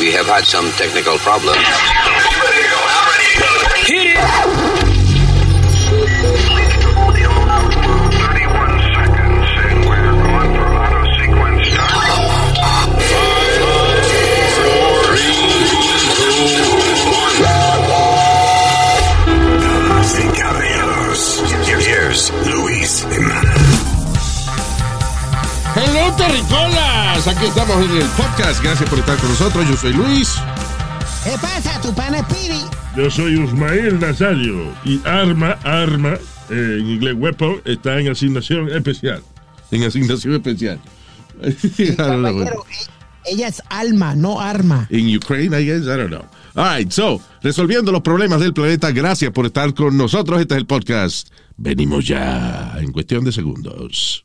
We have had some technical problems. Hit it! Damas y caballeros, here's Luis Jimenez. Hello, terricolas. Aquí estamos en el podcast. Gracias por estar con nosotros. Yo soy Luis. ¿Qué pasa, tu pana Piri? Yo soy Usmael Nazario y arma, arma, eh, en inglés weapon, está en asignación especial. En asignación especial. E- ella es alma, no arma. In Ukraine, I guess. I don't know. All right, so, resolviendo los problemas del planeta, gracias por estar con nosotros. Este es el podcast. Venimos ya en cuestión de segundos.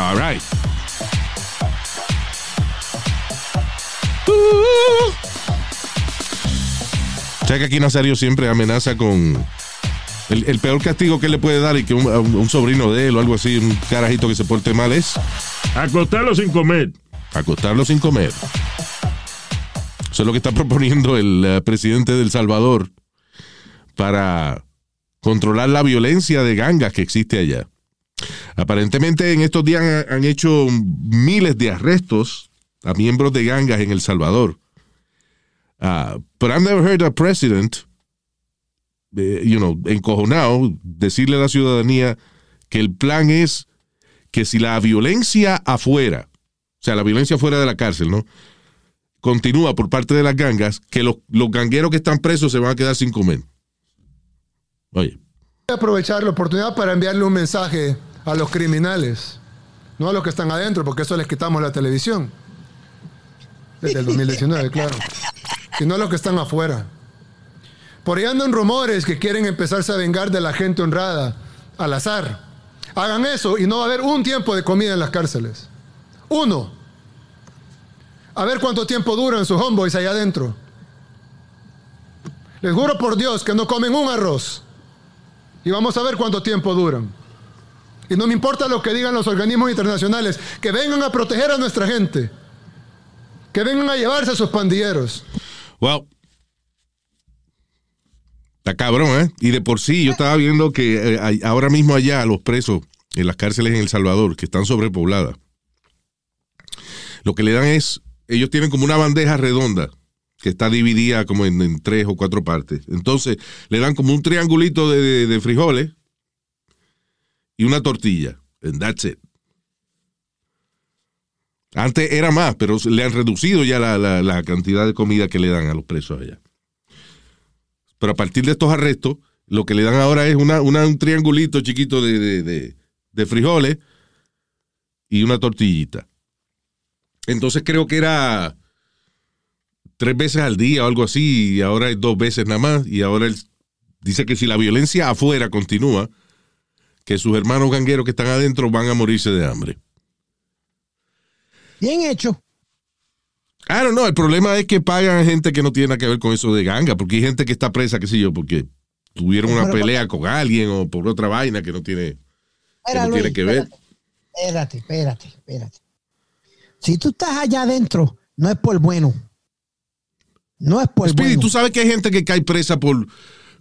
All right. Uh. O sea que aquí Nazario siempre amenaza con el, el peor castigo que él le puede dar y que un, a un- un sobrino de él o algo así, un carajito que se porte mal es acostarlo sin comer. acostarlo sin comer. Eso es lo que está proponiendo el eh, presidente de El Salvador para controlar la violencia de gangas que existe allá. Aparentemente en estos días han, hecho miles de arrestos a miembros de gangas en El Salvador. Ah, but I've never heard a president, eh, you know, encojonado, decirle a la ciudadanía que el plan es que si la violencia afuera, o sea, la violencia fuera de la cárcel, ¿no? Continúa por parte de las gangas, que los, los gangueros que están presos se van a quedar sin comer. Voy a aprovechar la oportunidad para enviarle un mensaje a los criminales, no a los que están adentro, porque eso les quitamos la televisión. Desde el 2019, claro. Sino a los que están afuera. Por ahí andan rumores que quieren empezarse a vengar de la gente honrada al azar. Hagan eso y no va a haber un tiempo de comida en las cárceles. Uno. A ver cuánto tiempo duran sus homeboys allá adentro. Les juro por Dios que no comen un arroz. Y vamos a ver cuánto tiempo duran. Y no me importa lo que digan los organismos internacionales, que vengan a proteger a nuestra gente. Que vengan a llevarse a sus pandilleros. well, está cabrón, ¿eh? Y de por sí yo estaba viendo que eh, ahora mismo allá los presos en las cárceles en El Salvador, que están sobrepobladas, lo que le dan es, ellos tienen como una bandeja redonda que está dividida como en, tres o cuatro partes. Entonces le dan como un triangulito de frijoles y una tortilla. And that's it. Antes era más, pero le han reducido ya la, la- cantidad de comida que le dan a los presos allá. Pero a partir de estos arrestos, lo que le dan ahora es una, un triangulito chiquito de, de- de- frijoles y una tortillita. Entonces creo que era tres veces al día o algo así, y ahora es dos veces nada más. Y ahora dice que si la violencia afuera continúa, que sus hermanos gangueros que están adentro van a morirse de hambre. Bien hecho. I don't know, el problema es que pagan gente que no tiene nada que ver con eso de ganga, porque hay gente que está presa, qué sé yo, porque tuvieron una Pero- pelea con alguien o por otra vaina que no tiene, que no Luis, tiene que ver. Espérate, espérate, espérate. Si tú estás allá adentro, no es por bueno. No es por Speedy, bueno. tú sabes que hay gente que cae presa por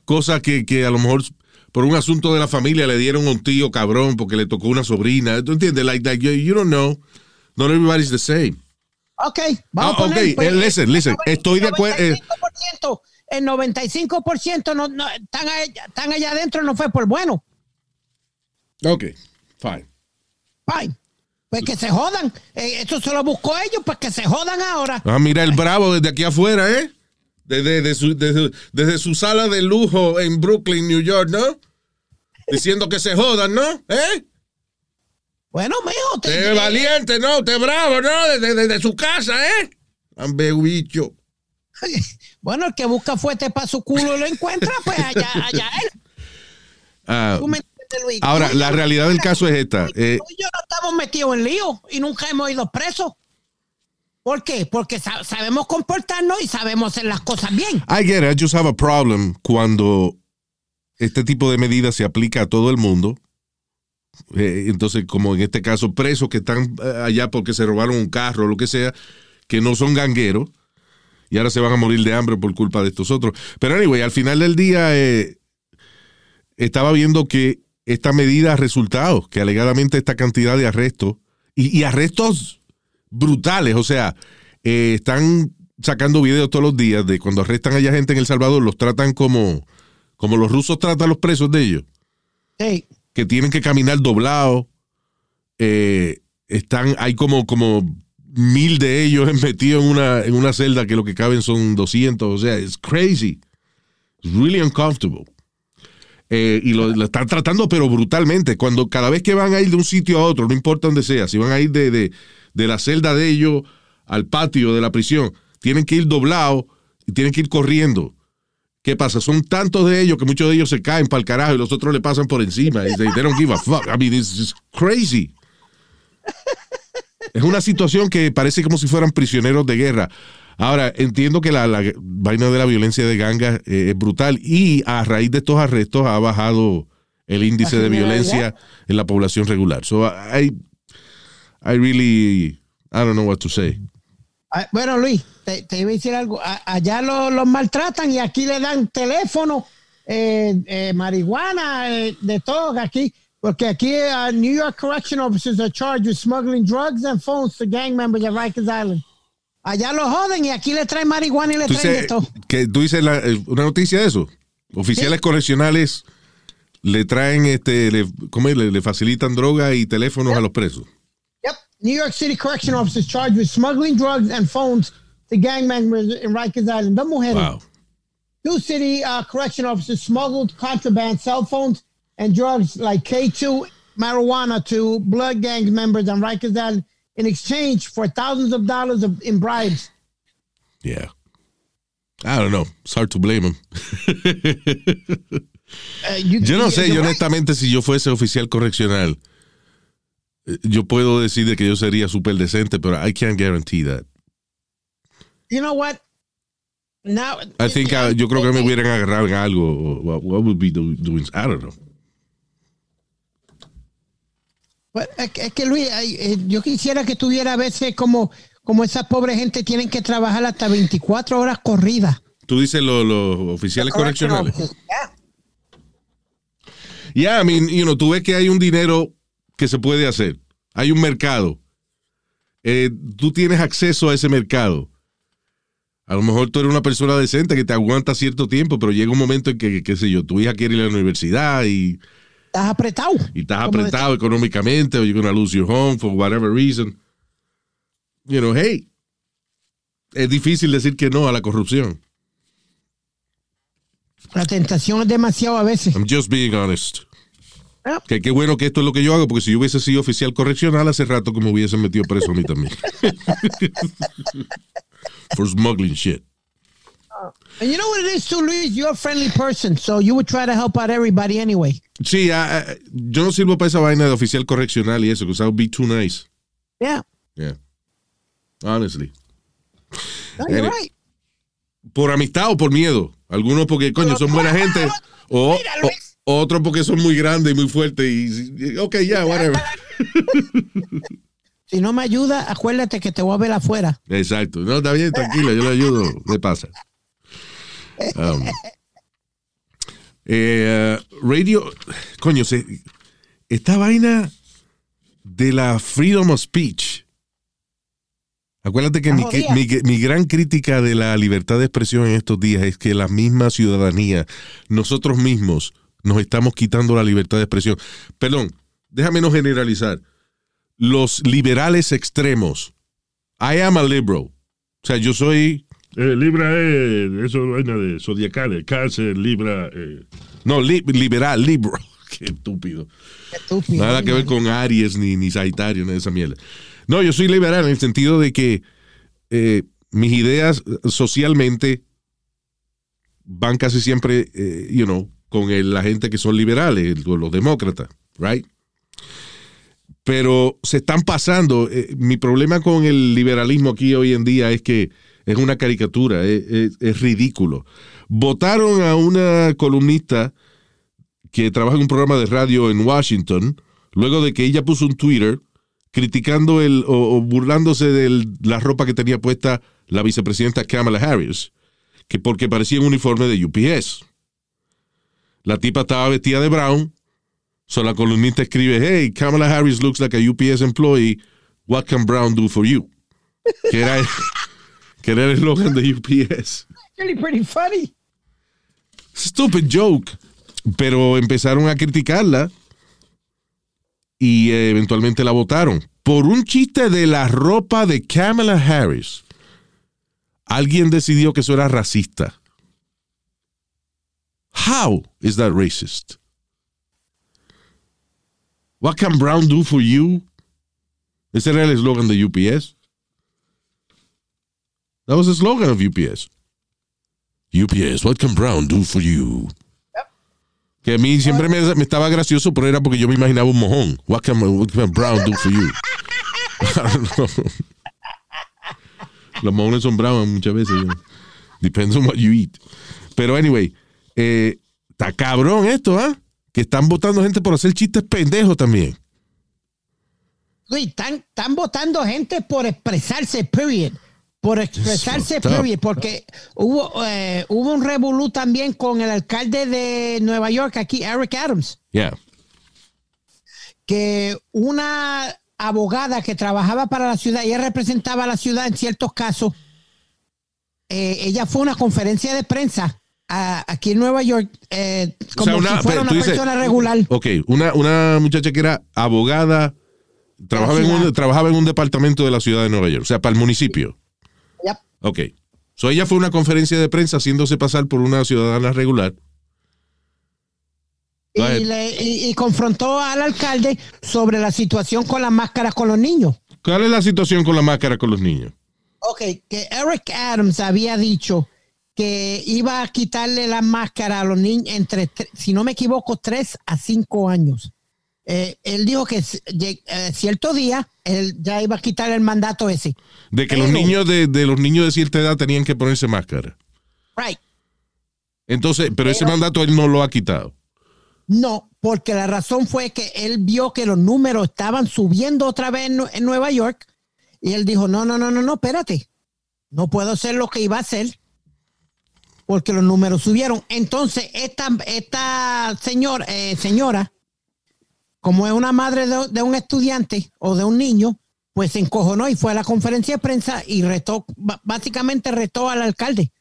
cosas que, que a lo mejor por un asunto de la familia le dieron un tío cabrón porque le tocó una sobrina. ¿Tú entiendes? Like that, you, you don't know. Not everybody's the same. Ok, vamos Ah, a poner, ok, pues, eh, listen, listen, estoy de acuerdo, eh. El 95%, no, no, están, allá, están allá adentro no fue por bueno. Ok, fine. Fine. Pues que se jodan. Eh, esto se lo buscó ellos, pues que se jodan ahora. Ah, mira el bravo desde aquí afuera, ¿eh? Desde, desde su, desde- desde su sala de lujo en Brooklyn, New York, ¿no? Diciendo que se jodan, ¿no? ¿Eh? Bueno, mijo, Usted te, es valiente, ¿no? Usted bravo, ¿no? Desde, desde su casa, ¿eh? Ambe bicho. bueno, el que busca fuerte para su culo lo encuentra, pues allá, allá él. ¿Tú me entiendes, Luis? ahora, la realidad del caso es esta. eh, Tú y yo no estamos metidos en lío y nunca hemos ido presos. ¿Por qué? Porque sa- sabemos comportarnos y sabemos hacer las cosas bien. I get it. I just have a problem cuando este tipo de medidas se aplica a todo el mundo. Eh, entonces, como en este caso, presos que están eh, allá porque se robaron un carro o lo que sea, que no son gangueros, y ahora se van a morir de hambre por culpa de estos otros. Pero anyway, al final del día eh, estaba viendo que esta medida ha resultado, que alegadamente esta cantidad de arrestos, y arrestos brutales, o sea, eh, están sacando videos todos los días de cuando arrestan a gente en El Salvador, los tratan como, como los rusos tratan a los presos de ellos, que tienen que caminar doblados, eh, están, hay como, como mil de ellos metidos en una, en una celda que lo que caben son 200, o sea, es crazy, it's really uncomfortable. Eh, y lo, están tratando pero brutalmente. Cuando cada vez que van a ir de un sitio a otro, no importa dónde sea, si van a ir de, de, de la celda de ellos al patio de la prisión, tienen que ir doblados y tienen que ir corriendo. ¿Qué pasa? Son tantos de ellos que muchos de ellos se caen para el carajo y los otros le pasan por encima. Y they, they don't give a fuck. I mean, it's just crazy. Es una situación que parece como si fueran prisioneros de guerra. Ahora, entiendo que la, la vaina de la violencia de gangas eh, es brutal y a raíz de estos arrestos ha bajado el índice de violencia en la población regular. So I, I really, I don't know what to say. Ah, Bueno, Luis, te, te iba a decir algo. A- allá lo- los maltratan y aquí le dan teléfono, eh, eh, marihuana, eh, de todo aquí. Porque aquí uh, New York correction officers are charged with smuggling drugs and phones to gang members at Rikers Island. Allá lo joden y aquí le traen marihuana y le traen todo. que, tú dices la- eh, una noticia de eso. Oficiales correccionales le traen, este, le, ¿cómo es? le, le facilitan droga y teléfonos a los presos. Yep. New York City correction officers charged with smuggling drugs and phones to gang members in Rikers Island. Dos mujeres. Wow. Two city uh, correction officers smuggled contraband cell phones and drugs like K2 marijuana to blood gang members on Rikers Island in exchange for thousands of dollars of, in bribes. Yeah. I don't know. It's hard to blame him. Uh, you- Yo no you- sé, yo right. honestamente, si yo fuese oficial correccional, eh, yo puedo decir de que yo sería súper decente, pero I can't guarantee that. You know what? Now, I think uh, yo creo que me hubieran agarrado en algo. What, what would be do- doing? I don't know. Es, que- es que Luis, eh, yo quisiera que tuviera a veces como, como esa pobre gente tienen que trabajar hasta 24 horas corridas. Tú dices lo- los oficiales Correction correccionales. officers, yeah. Yeah, I mean, you know, tú ves que hay un dinero que se puede hacer. Hay un mercado. Eh, tú tienes acceso a ese mercado. A lo mejor tú eres una persona decente que te aguanta cierto tiempo, pero llega un momento en que, qué sé yo, tu hija quiere ir a la universidad y, Estás apretado. y estás apretado económicamente o you're gonna lose your home for whatever reason. You know, hey, es difícil decir que no a la corrupción. La tentación es demasiado a veces. I'm just being honest. Yep. Que qué bueno que esto es lo que yo hago, porque si yo hubiese sido oficial correccional hace rato que me hubiesen metido preso a mí también. For smuggling shit. And you know what it is too, Luis? You're a friendly person, so you would try to help out everybody anyway. Sí, ah, yo no sirvo para esa vaina de oficial correccional y eso, because I would be too nice. Yeah, Yeah. Honestly. no, you're Any- right. Por amistad o por miedo. Algunos porque, coño, son buena gente. O, Mira, o- Luis. otros porque son muy grandes y muy fuertes y, ok, ya, whatever. Si no me ayuda, acuérdate que te voy a ver afuera. Exacto. No, está bien, tranquila, yo le ayudo. ¿Qué pasa? Um, Eh, radio, coño, se, esta vaina de la freedom of speech. Acuérdate que mi- mi gran crítica de la libertad de expresión en estos días es que la misma ciudadanía, nosotros mismos, nos estamos quitando la libertad de expresión. Perdón, déjame no generalizar. Los liberales extremos. I am a liberal. O sea, yo soy. Eh, Libra es eso es vaina de zodiacales, cáncer, Libra. eh, No, li- liberal, liberal. Qué estúpido. Estúpido. Nada que ver con Aries ni, ni Sagitario, ni esa mierda. No, yo soy liberal en el sentido de que eh, mis ideas eh, socialmente van casi siempre, eh, you know, con el- la gente que son liberales, los, demócratas, right? Pero se están pasando. eh, mi problema con el liberalismo aquí hoy en día es que es una caricatura, es, ridículo. Votaron a una columnista que trabaja en un programa de radio en Washington, luego de que ella puso un Twitter criticando el o, o burlándose de la ropa que tenía puesta la vicepresidenta Kamala Harris, que porque parecía un uniforme de UPS. La tipa estaba vestida de brown, so la columnista escribe, hey, Kamala Harris looks like a UPS employee, what can Brown do for you? Que era, que era el eslogan de UPS. Really pretty funny. Stupid joke. Pero empezaron a criticarla y eh, eventualmente la votaron. Por un chiste de la ropa de Kamala Harris, alguien decidió que eso era racista. How is that racist? What can Brown do for you? Ese era el eslogan de UPS. That was the slogan of UPS. UPS, what can Brown do for you? Que a mí siempre me, me estaba gracioso, pero era porque yo me imaginaba un mojón. What can, what can Brown do for you? Los mojones son brown muchas veces. know. Depends on what you eat. Pero anyway, eh, está cabrón esto, ¿ah? Que están votando gente por hacer chistes pendejos también. Luis, están, están votando gente por expresarse, period. Por expresarse, period. Porque hubo, eh, hubo un revolú también con el alcalde de Nueva York, aquí, Eric Adams, Yeah. que una abogada que trabajaba para la ciudad, ella representaba a la ciudad en ciertos casos. eh, ella fue a una conferencia de prensa a- aquí en Nueva York, eh, O como sea, si fuera una dices- persona regular. Ok, una, una muchacha que era abogada, trabajaba en, un, trabajaba en un departamento de la ciudad de Nueva York, o sea, para el municipio. Ok. So ella fue a una conferencia de prensa haciéndose pasar por una ciudadana regular. Y, le- y- y confrontó al alcalde sobre la situación con las máscaras con los niños. ¿Cuál es la situación con la máscara con los niños? Ok, que Eric Adams había dicho que iba a quitarle la máscara a los niños entre, tre- si no me equivoco, 3 a 5 años. Eh, él dijo que eh, cierto día él ya iba a quitar el mandato ese. De que los niños de, de los niños de cierta edad tenían que ponerse máscara. Right. Entonces, pero ese mandato él no lo ha quitado. No, porque la razón fue que él vio que los números estaban subiendo otra vez en, en Nueva York y él dijo, no, no, no, no, no, espérate, no puedo hacer lo que iba a hacer porque los números subieron. Entonces, esta, esta señor, eh, señora, como es una madre de, de un estudiante o de un niño, pues se encojonó y fue a la conferencia de prensa y retó, básicamente retó al alcalde.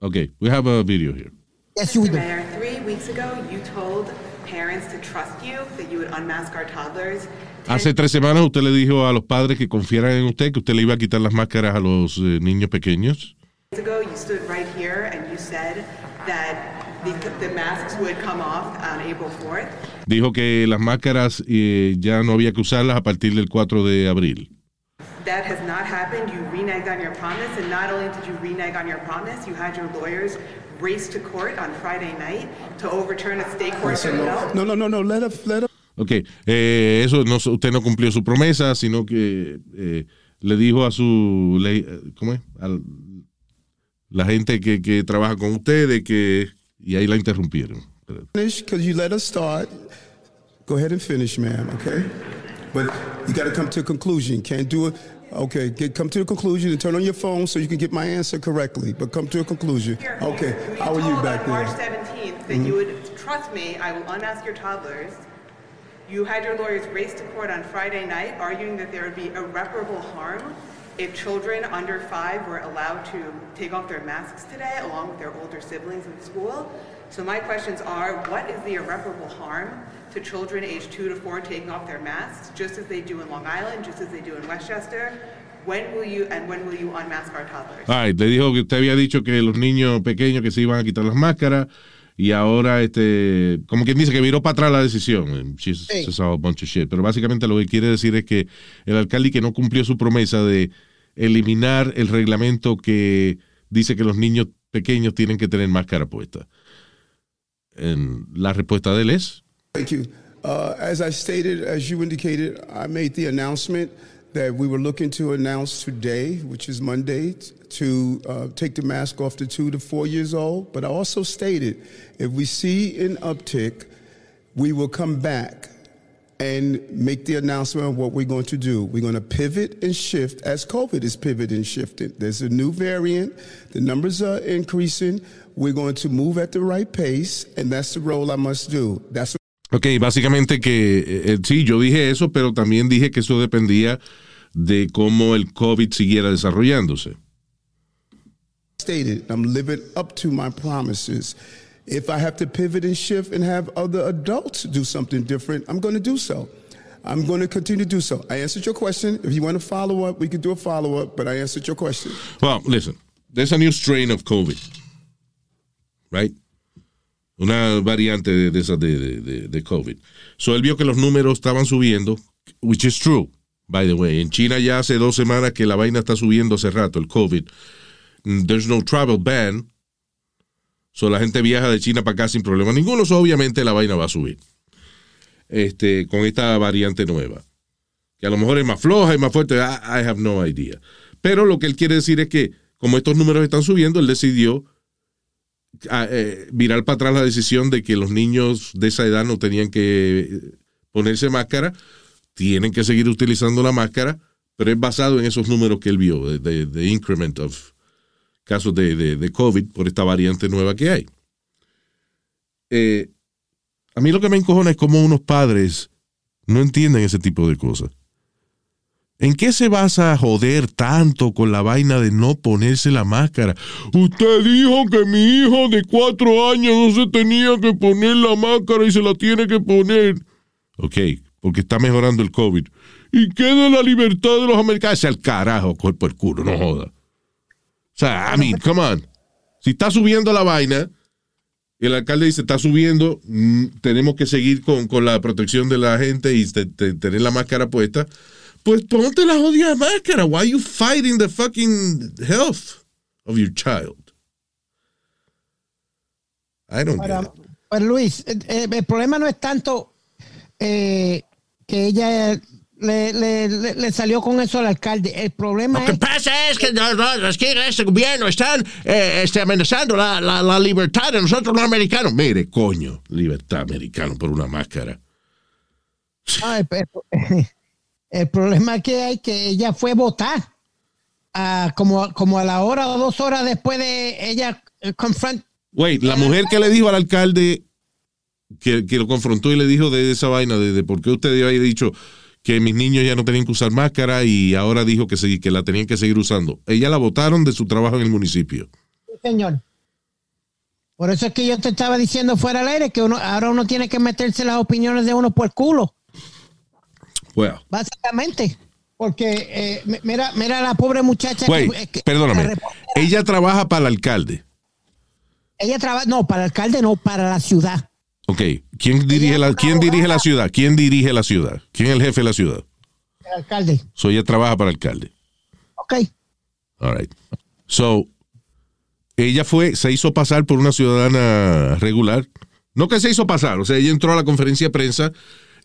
Ok, we have a video here. Yes, you do. Mayor, three weeks ago, you told parents to trust you, that you would unmask our toddlers. Hace tres semanas usted le dijo a los padres que confiaran en usted, que usted le iba a quitar las máscaras a los eh, niños pequeños. Ago, you stood right here and you said that the, the masks would come off on April 4th. Dijo que las máscaras eh, ya no había que usarlas a partir del 4 de abril. That has not happened. You reneged on your promise, and not only did you renege on your promise, you had your lawyers race to court on Friday night to overturn a state court no, no, no, no, let her, let her. Ok, eh, eso no, usted no cumplió su promesa, sino que eh, le dijo a su, ley, ¿cómo es? Al- la gente que, que trabaja con usted de que, y ahí la interrumpieron. finish because you let us start. Go ahead and finish, ma'am, okay? But you got to come to a conclusion. Can't do it Okay, get, come to a conclusion and turn on your phone so you can get my answer correctly. But come to a conclusion. Okay, how are you told back on March there? 17th that Mhm. you would trust me. I will unmask your toddlers. You had your lawyers race to court on Friday night, arguing that there would be irreparable harm if children under five were allowed to take off their masks today, along with their older siblings in school. So my questions are: What is the irreparable harm to children aged two to four taking off their masks, just as they do in Long Island, just as they do in Westchester? When will you and when will you unmask our toddlers? Ay, le dijo que usted había dicho que los niños pequeños que se iban a quitar las máscaras y ahora, este, como quien dice que viró para atrás la decisión. She's, says a bunch of shit. Pero básicamente lo que quiere decir es que el alcalde que no cumplió su promesa de eliminar el reglamento que dice que los niños pequeños tienen que tener máscara puesta. La respuesta de él es, Thank you. Uh, as I stated, as you indicated, I made the announcement that we were looking to announce today, which is Monday, to uh, take the mask off to two to four years old. But I also stated if we see an uptick, we will come back and make the announcement of what we're going to do. We're going to pivot and shift as COVID is pivoting and shifting. There's a new variant, the numbers are increasing. We're going to move at the right pace, and that's the role I must do. That's Ok, básicamente que eh, eh, sí, yo dije eso, pero también dije que eso dependía de cómo el COVID siguiera desarrollándose. stated. I'm living up to my promises. If I have to pivot and shift and have other adults do something different, I'm going to do so. I'm going to continue to do so. I answered your question. If you want to follow up, we could do a follow up, but I answered your question. Well, listen, there's a new strain of COVID, right? Una variante de, de de, de, de- de COVID. So él vio que los números estaban subiendo, which is true, by the way. En China ya hace dos semanas que la vaina está subiendo hace rato, el COVID. Mm, There's no travel ban. So la gente viaja de China para acá sin problema ninguno. Obviamente la vaina va a subir. Este, con esta variante nueva. Que a lo mejor es más floja y más fuerte. I, have no idea. Pero lo que él quiere decir es que, como estos números están subiendo, él decidió a- eh, virar para atrás la decisión de que los niños de esa edad no tenían que eh, ponerse máscara, tienen que seguir utilizando la máscara, pero es basado en esos números que él vio, de, de- de increment of casos de, de- COVID por esta variante nueva que hay. Eh, a mí lo que me encojona es cómo unos padres no entienden ese tipo de cosas. ¿En qué se basa joder tanto con la vaina de no ponerse la máscara? Usted dijo que mi hijo de cuatro años no se tenía que poner la máscara y se la tiene que poner. Ok, porque está mejorando el COVID. ¿Y qué de la libertad de los americanos? Al carajo, cuerpo el culo, no joda. O sea, I mean, come on. Si está subiendo la vaina, el alcalde dice, está subiendo, mm, tenemos que seguir con, con la protección de la gente y te- te- tener la máscara puesta. Pues ponte la jodida máscara. Why are you fighting the fucking health of your child? I don't get Ahora, it. pues Luis, eh, eh, el problema no es tanto eh, que ella le, le- le- le salió con eso al alcalde. El problema Lo que es pasa es que es que este gobierno están eh, este, amenazando la, la, la libertad de nosotros los americanos. Mire, coño, libertad americano por una máscara. El, el- el problema que hay que ella fue votar ah, como, como a la hora o dos horas después de ella eh, confront Wait, la mujer que le dijo al alcalde que, que lo confrontó y le dijo de esa vaina, de, de por qué usted había dicho que mis niños ya no tenían que usar máscara y ahora dijo que, sí, que la tenían que seguir usando. Ella la votaron de su trabajo en el municipio. señor. Por eso es que yo te estaba diciendo fuera al aire que uno, ahora uno tiene que meterse las opiniones de uno por el culo, Well, básicamente. Porque eh, mi- mira, mira la pobre muchacha que- wait, que- perdóname. Ella trabaja para el alcalde. ella trabaja, no, para el alcalde, no, para la ciudad. Ok, ¿quién dirige la, quién dirige la ciudad? ¿Quién dirige la ciudad? ¿Quién es el jefe de la ciudad? El alcalde. So ella trabaja para el alcalde. Ok. All right. So, ella fue, se hizo pasar por una ciudadana regular. No que se hizo pasar, o sea, ella entró a la conferencia de prensa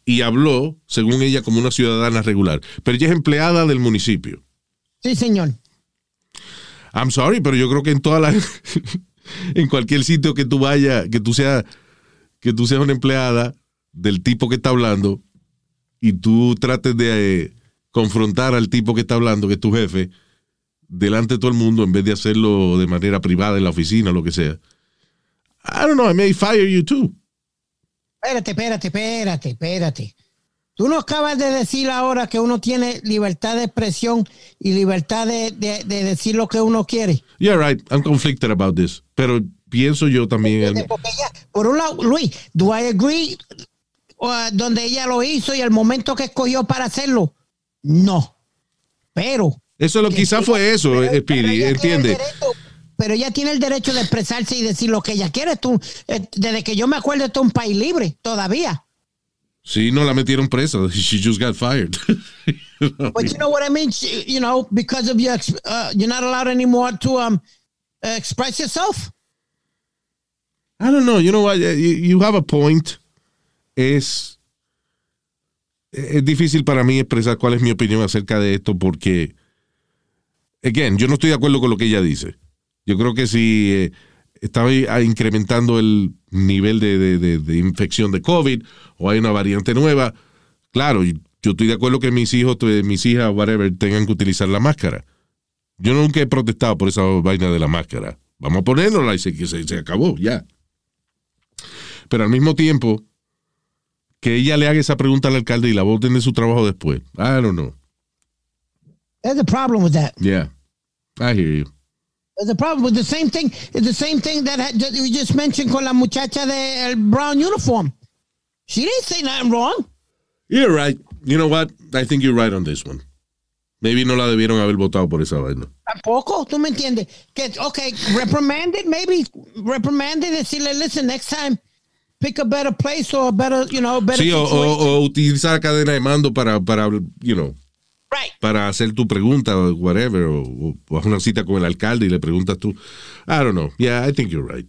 y habló, según ella, como una ciudadana regular. Pero ella es empleada del municipio. Sí, señor. I'm sorry, pero yo creo que en toda la, en cualquier sitio que tú vayas, que tú seas, que tú seas una empleada del tipo que está hablando y tú trates de, eh, confrontar al tipo que está hablando, que es tu jefe, delante de todo el mundo en vez de hacerlo de manera privada en la oficina lo que sea. I don't know, I may fire you too. Espérate, espérate, espérate, espérate. Tú no acabas de decir ahora que uno tiene libertad de expresión y libertad de, de- de decir lo que uno quiere. Yeah, right, I'm conflicted about this. Pero pienso yo también. en- Porque ella, por un lado, Luis, do I agree uh, donde ella lo hizo y el momento que escogió para hacerlo? No. Pero, Eso lo quizás fue eso, eh, Speedy, ella tiene entiende. derecho- pero ella tiene el derecho de expresarse y decir lo que ella quiere. Tú, eh, desde que yo me acuerdo, esto es un país libre todavía. Sí, no la metieron presa. She just got fired. But you know what I mean? You know, because of your, uh, you're not allowed anymore to um, express yourself. I don't know. You know what? You, you have a point. Es, es difícil para mí expresar cuál es mi opinión acerca de esto porque, again, yo no estoy de acuerdo con lo que ella dice. Yo creo que si eh, ah, incrementando el nivel de, de- de- infección de COVID o hay una variante nueva, claro, yo estoy de acuerdo que mis hijos, mis hijas, whatever, tengan que utilizar la máscara. Yo nunca he protestado por esa vaina de la máscara. Vamos a ponerla y se, se acabó, ya. Pero al mismo tiempo, que ella le haga esa pregunta al alcalde y la voten de su trabajo después. I don't know. There's a problem with that. Yeah. I hear you. There's a problem with the same thing. It's the same thing that, had- that we just mentioned con la muchacha del brown uniform. She didn't say nothing wrong. You're right. You know what? I think you're right on this one. Maybe no la debieron haber votado por esa vaina. Tampoco, tú me entiendes. Que, okay, reprimanded, maybe reprimanded, decirle, listen, next time, pick a better place or a better, you know, better Sí, o, o, utilizar cadena de mando para, para you know, para hacer tu pregunta o whatever, o, o, una cita con el alcalde y le preguntas tú. I don't know. Yeah, I think you're right.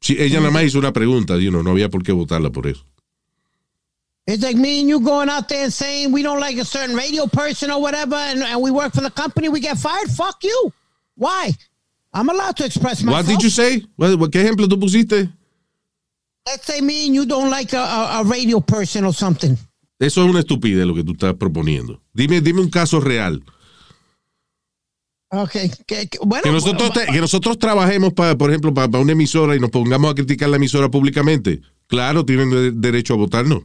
Sí, ella nada más hizo una pregunta, you know, no había por qué votarla por eso. It's like me and you going out there and saying we don't like a certain radio person or whatever, and, and we work for the company, we get fired. Fuck you. Why? I'm allowed to express myself. What did you say? What- ¿Qué ejemplo tú pusiste? Let's say me and you don't like a, a, a radio person or something. Eso es una estupidez lo que tú estás proponiendo. Dime, dime un caso real. Okay. Que, que- bueno, Que nosotros, te- que nosotros trabajemos, para, por ejemplo, para, una emisora y nos pongamos a criticar la emisora públicamente. Claro, tienen de- derecho a votarnos.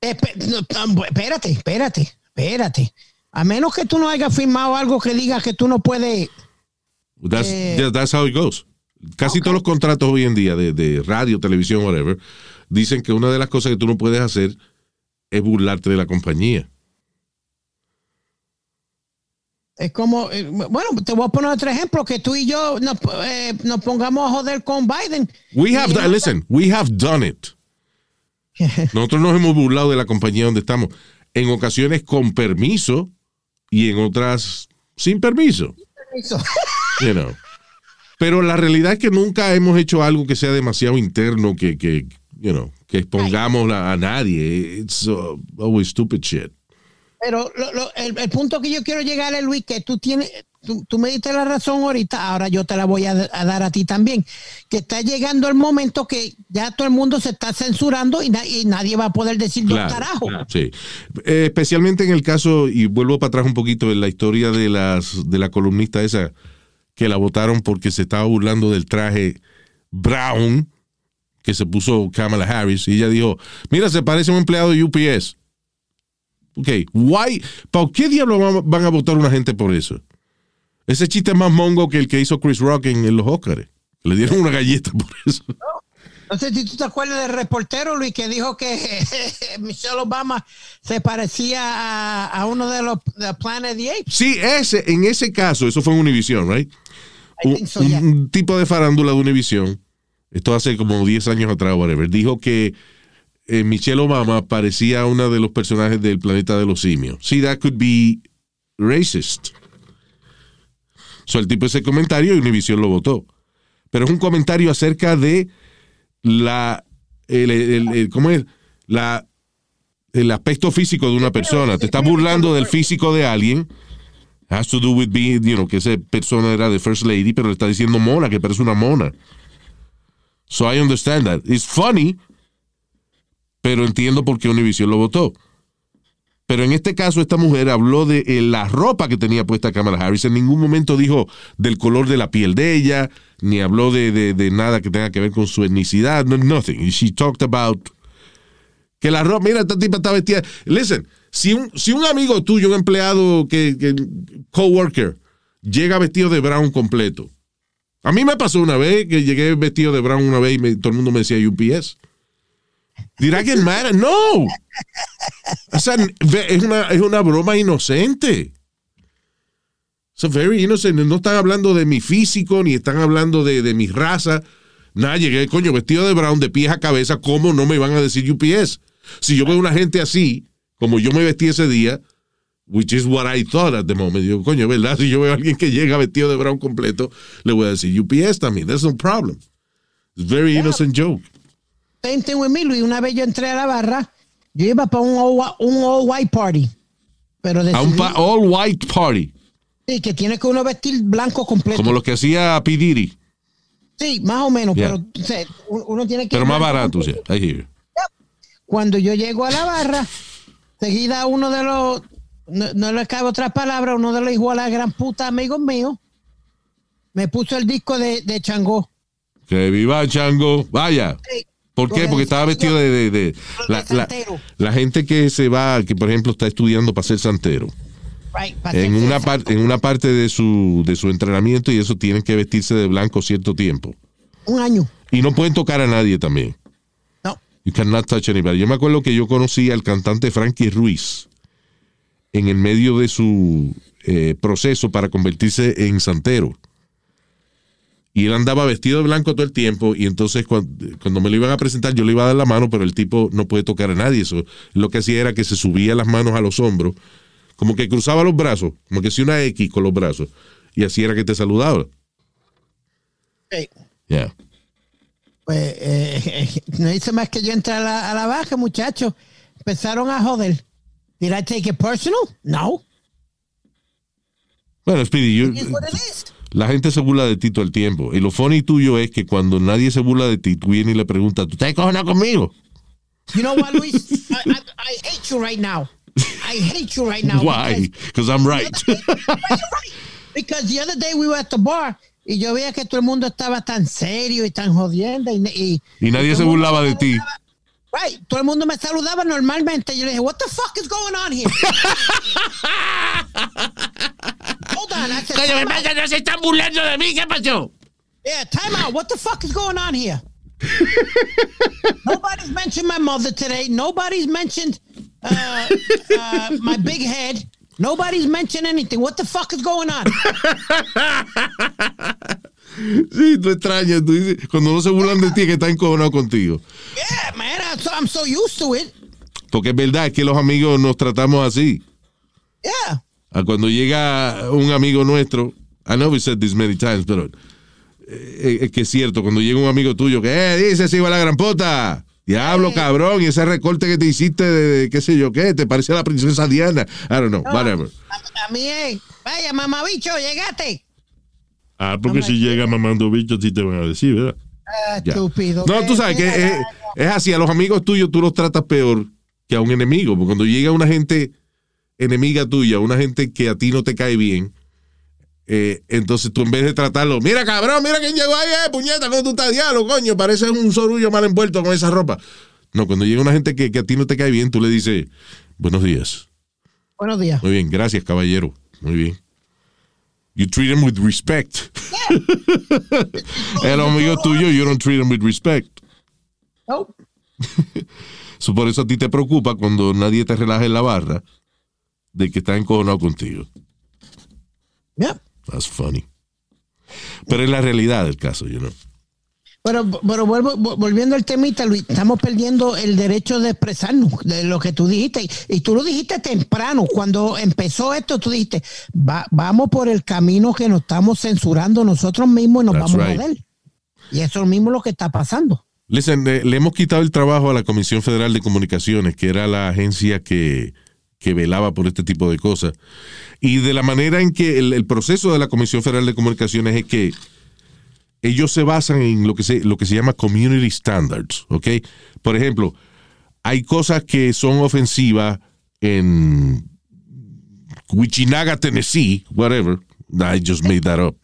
No, no, espérate, espérate, espérate. A menos que tú no hayas firmado algo que diga que tú no puedes. That's, Eh. yeah, that's how it goes. Casi todos los contratos hoy en día de, de radio, televisión, whatever, dicen que una de las cosas que tú no puedes hacer es burlarte de la compañía. Es como, eh, bueno, te voy a poner otro ejemplo, que tú y yo nos, eh, nos pongamos a joder con Biden. We have, done- listen, we have done it. Nosotros nos hemos burlado de la compañía donde estamos. En ocasiones con permiso y en otras sin permiso. Eso. you know. Pero la realidad es que nunca hemos hecho algo que sea demasiado interno, que, que you know, que expongamos a, a nadie. It's uh, always stupid shit. Pero lo- lo- el, el punto que yo quiero llegar es, Luis, que tú tienes, tú, tú me diste la razón ahorita, ahora yo te la voy a, a dar a ti también, que está llegando el momento que ya todo el mundo se está censurando y, na- y nadie va a poder decir dos Claro, carajos. Sí. Eh, especialmente en el caso, y vuelvo para atrás un poquito, en la historia de, las, de la columnista esa que la votaron porque se estaba burlando del traje brown que se puso Kamala Harris. Y ella dijo, mira, se parece a un empleado de UPS. Ok, why, ¿para qué diablo van, a votar una gente por eso? Ese chiste es más mongo que el que hizo Chris Rock en, los Oscars. Le dieron una galleta por eso. No sé si tú te acuerdas del reportero, Luis, que dijo que Michelle Obama se parecía a, a uno de los de Planet of the Apes. Sí, ese, en ese caso, eso fue en Univision, right? Un, think so, un- yeah. un tipo de farándula de Univision, esto hace como 10 años atrás, whatever, dijo que eh, Michelle Obama parecía una de los personajes del planeta de los simios. Sí, that could be racist. So, el tipo ese comentario y Univision lo votó. Pero es un comentario acerca de la, el, el- el- ¿cómo es? La, el aspecto físico de una persona. Te estás burlando del físico de alguien. Has to do with being, you know, que esa persona era de First Lady, pero le está diciendo mona, que parece una mona. So I understand that. It's funny, pero entiendo por qué Univision lo votó. Pero en este caso, esta mujer habló de eh, la ropa que tenía puesta Kamala Harris. En ningún momento dijo del color de la piel de ella, ni habló de, de- de nada que tenga que ver con su etnicidad, no, nothing. She talked about que la ropa, mira, esta tipa está vestida. Listen, si un, si un amigo tuyo, un empleado que, que coworker, llega vestido de brown completo. A mí me pasó una vez que llegué vestido de brown una vez y todo el mundo me decía UPS. I get mad? No. O sea, es una, es una broma inocente. So very innocent. No están hablando de mi físico, ni están hablando de, de mi raza. Nada, llegué, coño, vestido de brown, de pies a cabeza. ¿Cómo no me van a decir UPS? Si yo veo una gente así, como yo me vestí ese día, which is what I thought at the moment. Digo, coño, ¿verdad? Si yo veo a alguien que llega vestido de brown completo, le voy a decir UPS también. That's no problem. It's very innocent joke. Same thing with me, Luis. Una vez yo entré a la barra, yo iba para un all, whi- un all white party. Pero A un decidí all white party, sí, que tiene que uno vestir blanco completo. como los que hacía P. Diddy, Sí, más o menos, Yeah. pero o sea, un- uno tiene que. pero más barato, sí. Cuando yo llego a la barra, seguida uno de los. No, no le cabe otra palabra, uno de los hijos a la gran puta amigos míos me puso el disco de, de Changó. Que viva Chango. Vaya. ¿Por qué? Porque estaba vestido de... de- de- la, la- la gente que se va, que por ejemplo está estudiando para ser santero, en una, en una parte de su, de su entrenamiento y eso tienen que vestirse de blanco cierto tiempo. Un año. Y no pueden tocar a nadie también. No. You cannot touch anybody. Yo me acuerdo que yo conocí al cantante Frankie Ruiz en el medio de su eh, proceso para convertirse en santero. Y él andaba vestido de blanco todo el tiempo y entonces cuando, cuando me lo iban a presentar yo le iba a dar la mano, pero el tipo no puede tocar a nadie. Eso lo que hacía era que se subía las manos a los hombros, como que cruzaba los brazos, como que hacía una X con los brazos. Y así era que te saludaba. Sí. Yeah. Pues eh, eh, no hice más que yo entrar a la, a la baja, muchachos. Empezaron a joder. Did I take it personal? No. Bueno, Speedy, yo- la gente se burla de ti todo el tiempo. Y lo funny tuyo es que cuando nadie se burla de ti, tú vienes y le preguntas, ¿tú estás cojonado conmigo? You know what, Luis? I, I, I hate you right now. I hate you right now. Why? Because I'm right. Because the other day we were at the bar y yo veía que todo el mundo estaba tan serio y tan jodiendo y, y, y nadie todo se burlaba de ti. Right, todo el mundo me saludaba normalmente. Yo le dije, what the fuck is going on here? Hold on. I said, Coño, me no se están burlando de mí, ¿qué pasó? Yeah, time out. What the fuck is going on here? Nobody's mentioned my mother today. Nobody's mentioned uh, uh, my big head. Nobody's mentioned anything. What the fuck is going on? Sí, tú extrañas. Tú dices, cuando no se burlan de ti, es que están encojonados contigo. Yeah, man. I'm so, I'm so used to it. Porque es verdad es que los amigos nos tratamos así. Yeah. A cuando llega un amigo nuestro, I know we said this many times, pero eh, es que es cierto, cuando llega un amigo tuyo que, eh, dice, si va la gran puta. Diablo, cabrón, y ese recorte que te hiciste de, de qué sé yo qué, te parece a la princesa Diana. I don't know, whatever. A, mí, eh, vaya, mamabicho, llegaste. Ah, porque si llega mamando bichos, sí te van a decir, ¿verdad? Ah, estúpido. No, tú sabes que es, es así, a los amigos tuyos tú los tratas peor que a un enemigo, porque cuando llega una gente enemiga tuya, una gente que a ti no te cae bien, eh, entonces tú en vez de tratarlo, mira cabrón, mira quién llegó ahí, eh, puñeta, ¿cómo tú estás, diablo, coño? Pareces un sorullo mal envuelto con esa ropa. No, cuando llega una gente que, que a ti no te cae bien, tú le dices, buenos días. Buenos días. Muy bien, gracias, caballero. Muy bien. You treat him with respect. El amigo tuyo, you don't treat him with respect. So, por eso a ti te preocupa cuando nadie te relaja en la barra de que está encojonado contigo. Yep. That's funny. Pero es la realidad del caso, you know. Pero, pero vuelvo, vo- volviendo al temita, Luis, estamos perdiendo el derecho de expresarnos de lo que tú dijiste. Y, tú lo dijiste temprano, cuando empezó esto, tú dijiste, "Va- vamos por el camino que nos estamos censurando nosotros mismos y nos That's vamos right. a joder. Y eso es mismo lo que está pasando. Listen, eh, le hemos quitado el trabajo a la Comisión Federal de Comunicaciones, que era la agencia que, que velaba por este tipo de cosas. Y de la manera en que el, el proceso de la Comisión Federal de Comunicaciones es que ellos se basan en lo que se, lo que se llama community standards, ¿ok? Por ejemplo, hay cosas que son ofensivas en Wichinaga, Tennessee, whatever. I just made that up.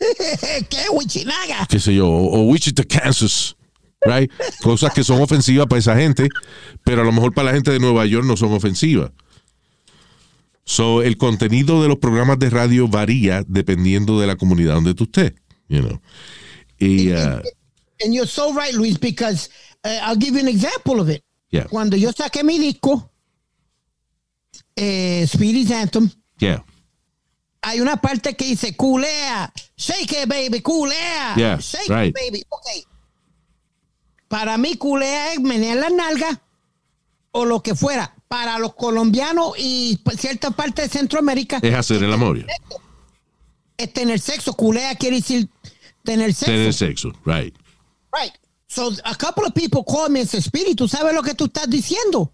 ¿Qué, Wichinaga? qué sé yo, o, o Wichita, Kansas, right? Cosas que son ofensivas para esa gente, pero a lo mejor para la gente de Nueva York no son ofensivas. So, el contenido de los programas de radio varía dependiendo de la comunidad donde tú estés, you know. Y, uh, And you're so right, Luis, because uh, I'll give you an example of it. Yeah. Cuando yo saqué mi disco, eh, Speedy's Anthem, yeah, hay una parte que dice, culea, shake it, baby, culea, Yeah, shake right. it, baby. Ok. Para mí, culea es menear la nalga o lo que fuera. Para los colombianos y cierta parte de Centroamérica, es hacer el amor. es tener sexo. Culea quiere decir tener sexo. Tener sexo, right. Right. So a couple of people called me and Speedy, ¿tú sabes lo que tú estás diciendo?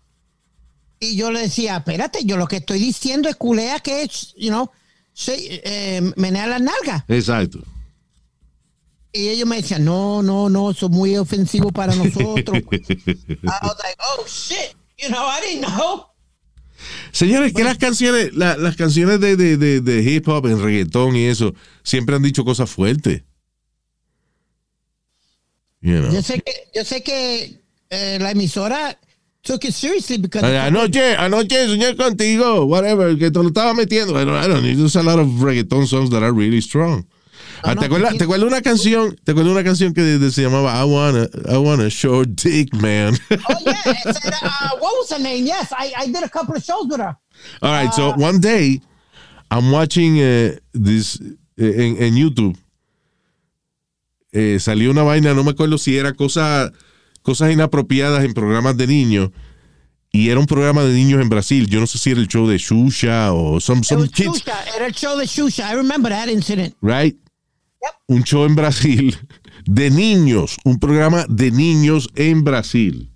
Y yo le decía, espérate, yo lo que estoy diciendo es culea que es, you know, se- eh, menea la nalga. Exacto. Y ellos me decían, no, no, no, eso es muy ofensivo para nosotros. I was like, oh shit, you know, I didn't know. Señores, que las canciones, la- las canciones de, de, de, de hip hop, en reggaetón y eso, siempre han dicho cosas fuertes. You know. Yo sé que, yo sé que eh, la emisora took it seriously because Anoche, anoche soñé contigo, whatever, que te lo estaba metiendo. I don't, I don't know. There's a lot of reggaeton songs that are really strong. Ah, ¿te, acuerdas, ¿Te acuerdas una canción? ¿Te acuerdas una canción que de- de- se llamaba I wanna, I want a short dick man? oh yeah, it said, uh, what was her name? Yes, I, I did a couple of shows with her. All right, so one day I'm watching uh, this eh, en, en YouTube. Eh, salió una vaina, no me acuerdo si era cosa, cosas inapropiadas en programas de niños. Y era un programa de niños en Brasil. Yo no sé si era el show de Xuxa o some, some kids, Shusha. Era el show de Shusha. I remember that incident. right? Un show en Brasil de niños, un programa de niños en Brasil.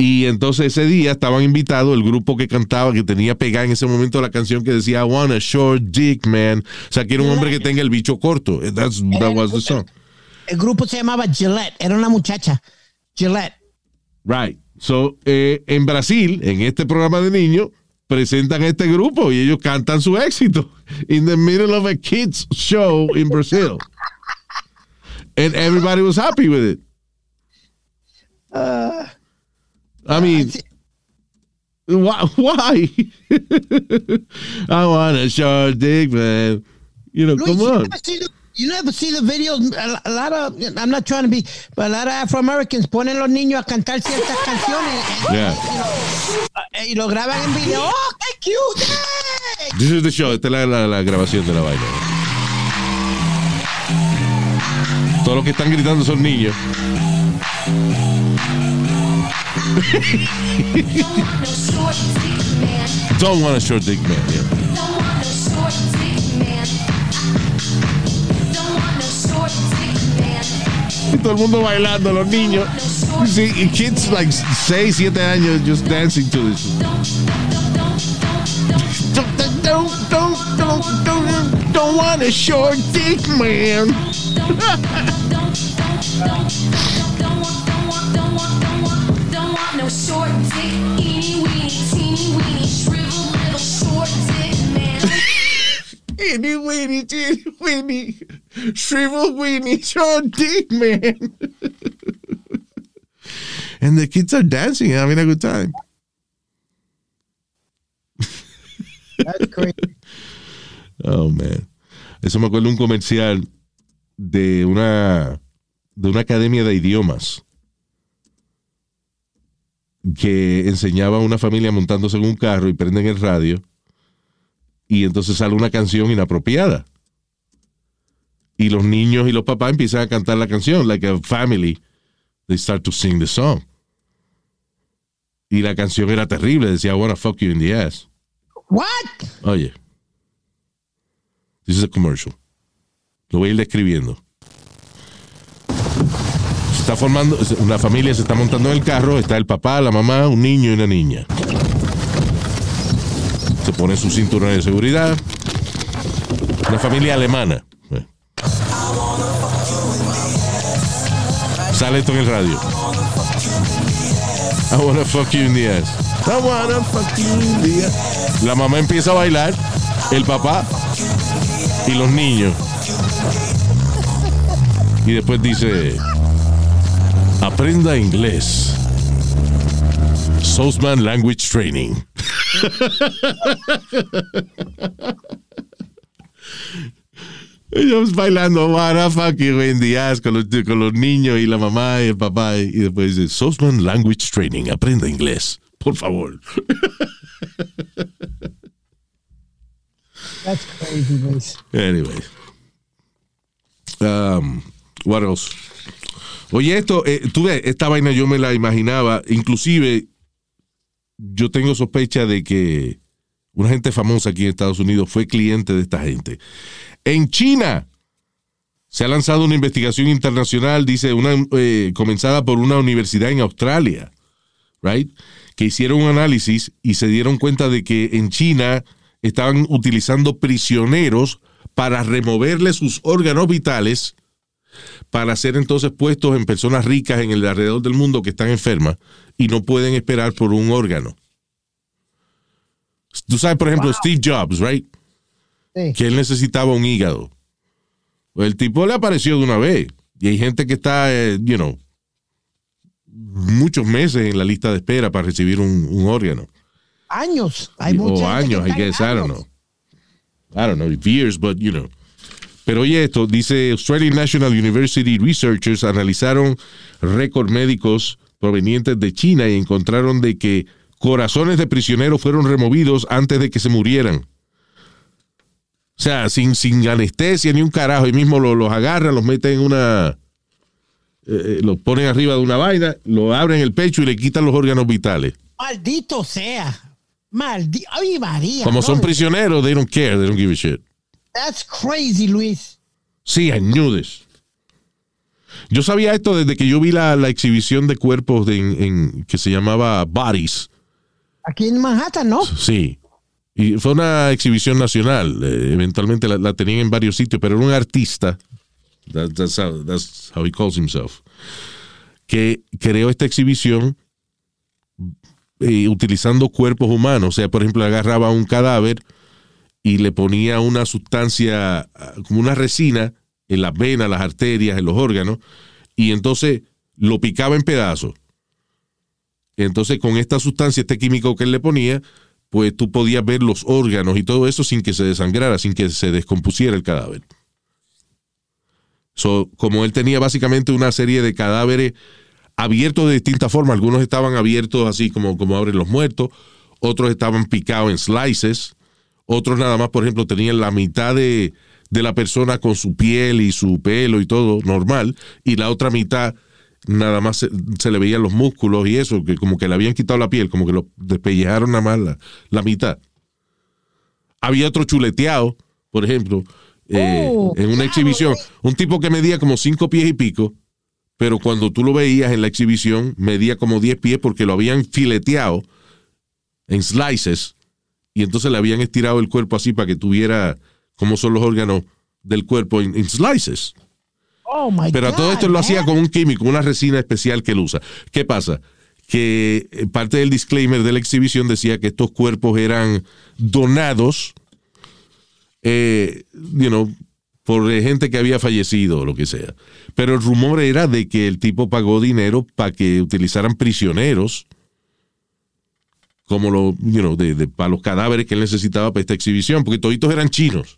Y entonces ese día estaban invitados el grupo que cantaba, que tenía pegada en ese momento la canción que decía I want a short dick man. O sea, quiero un hombre que tenga el bicho corto. That's, that was the song. El grupo se llamaba Gillette. Era una muchacha. Gillette. Right. So, eh, en Brasil, en este programa de niños, presentan este grupo y ellos cantan su éxito. In the middle of a kids show in Brazil. And everybody was happy with it. Uh, I mean, why? why? I want a short dick, man. You know, Luis, come on. You never see the videos. A lo- a lot of, I'm not trying to be, but a lot of Afro Americans ponen los niños a cantar ciertas canciones Yeah. eh, y lo graban en video. ¡Oh, qué cute! ¡eh! This is the show. Esta es la, la- la grabación de la vaina. Todos los que están gritando son niños. Don't want a short dick man. yeah. Y todo el mundo bailando, los niños. Sí, y kids like 6, 7 años just dancing to this. Don't, don't, don't, don't, don't, don't want a short dick, man. Itty weeny, teeny weeny, shrivel weeny, short dick, man. and the kids are dancing, having a good time. That's crazy. Oh, man. Eso me acuerdo de un comercial de una, de una academia de idiomas que enseñaba a una familia montándose en un carro y prenden el radio y entonces sale una canción inapropiada. Y los niños y los papás empiezan a cantar la canción, like a family. They start to sing the song. Y la canción era terrible, decía, I wanna fuck you in the ass. What? Oye. This is a commercial. Lo voy a ir describiendo. Se está formando, una familia se está montando en el carro, está el papá, la mamá, un niño y una niña. Se pone su cinturón de seguridad. Una familia alemana. Eh. Sale esto en el radio. I wanna fuck you in the ass. I wanna fuck you in the ass. La mamá empieza a bailar, el papá y los niños. Y después dice, aprenda inglés. Soulsman Language Training. Ellos bailando, you in the ass con los, con los niños y la mamá y el papá. Y después dice, Soulsman Language Training, aprenda inglés. Por favor. That's crazy, Luis. Anyway. Um, what else? Oye, esto, eh, tú ves, esta vaina yo me la imaginaba, inclusive yo tengo sospecha de que una gente famosa aquí en Estados Unidos fue cliente de esta gente. En China se ha lanzado una investigación internacional, dice, una eh, comenzada por una universidad en Australia, right? Que hicieron un análisis y se dieron cuenta de que en China estaban utilizando prisioneros para removerle sus órganos vitales para ser entonces puestos en personas ricas en el alrededor del mundo que están enfermas y no pueden esperar por un órgano. Tú sabes, por ejemplo, Steve Jobs, right? Sí. Que él necesitaba un hígado. Pues el tipo le apareció de una vez. Y hay gente que está, eh, you know, muchos meses en la lista de espera para recibir un, un órgano. Años. Hay mucha o gente que años, I guess, I don't know. I don't know, years, but you know. Pero oye esto, dice Australian National University Researchers analizaron récords médicos provenientes de China y encontraron de que corazones de prisioneros fueron removidos antes de que se murieran. O sea, sin, sin anestesia ni un carajo, y mismo lo- los agarran, los meten en una... eh, eh, los ponen arriba de una vaina, lo abren el pecho y le quitan los órganos vitales. Maldito sea. Maldito. Ay, María. Como son prisioneros, they don't care, they don't give a shit. That's crazy, Luis. Sí, I knew this. Yo sabía esto desde que yo vi la, la exhibición de cuerpos de- en, en- que se llamaba Bodies. Aquí en Manhattan, ¿no? Sí. Y fue una exhibición nacional. eh, eventualmente la, la tenían en varios sitios, pero era un artista. That- that's, how, that's how he calls himself. Que creó esta exhibición eh, utilizando cuerpos humanos. O sea, por ejemplo, agarraba un cadáver y le ponía una sustancia, ah, como una resina, en las venas, las arterias, en los órganos, y entonces lo picaba en pedazos. Entonces, con esta sustancia, este químico que él le ponía, pues tú podías ver los órganos y todo eso sin que se desangrara, sin que se descompusiera el cadáver. So, como él tenía básicamente una serie de cadáveres abiertos de distintas formas, algunos estaban abiertos así como, como abren los muertos, otros estaban picados en slices, otros nada más, por ejemplo, tenían la mitad de, de la persona con su piel y su pelo y todo normal, y la otra mitad nada más se, se le veían los músculos y eso, que como que le habían quitado la piel, como que lo despellejaron nada más la, la mitad. Había otro chuleteado, por ejemplo, eh, Oh, en una exhibición, un tipo que medía como cinco pies y pico, pero cuando tú lo veías en la exhibición, medía como 10 pies porque lo habían fileteado en slices y entonces le habían estirado el cuerpo así para que tuviera como son los órganos del cuerpo en, slices. Oh, my Pero a todo God, esto lo hacía con un químico, una resina especial que él usa. ¿Qué pasa? Que eh, parte del disclaimer de la exhibición decía que estos cuerpos eran donados, eh, you know, por eh, gente que había fallecido o lo que sea. Pero el rumor era de que el tipo pagó dinero para que utilizaran prisioneros como lo, you know, de, de- para los cadáveres que él necesitaba para esta exhibición, porque toditos eran chinos.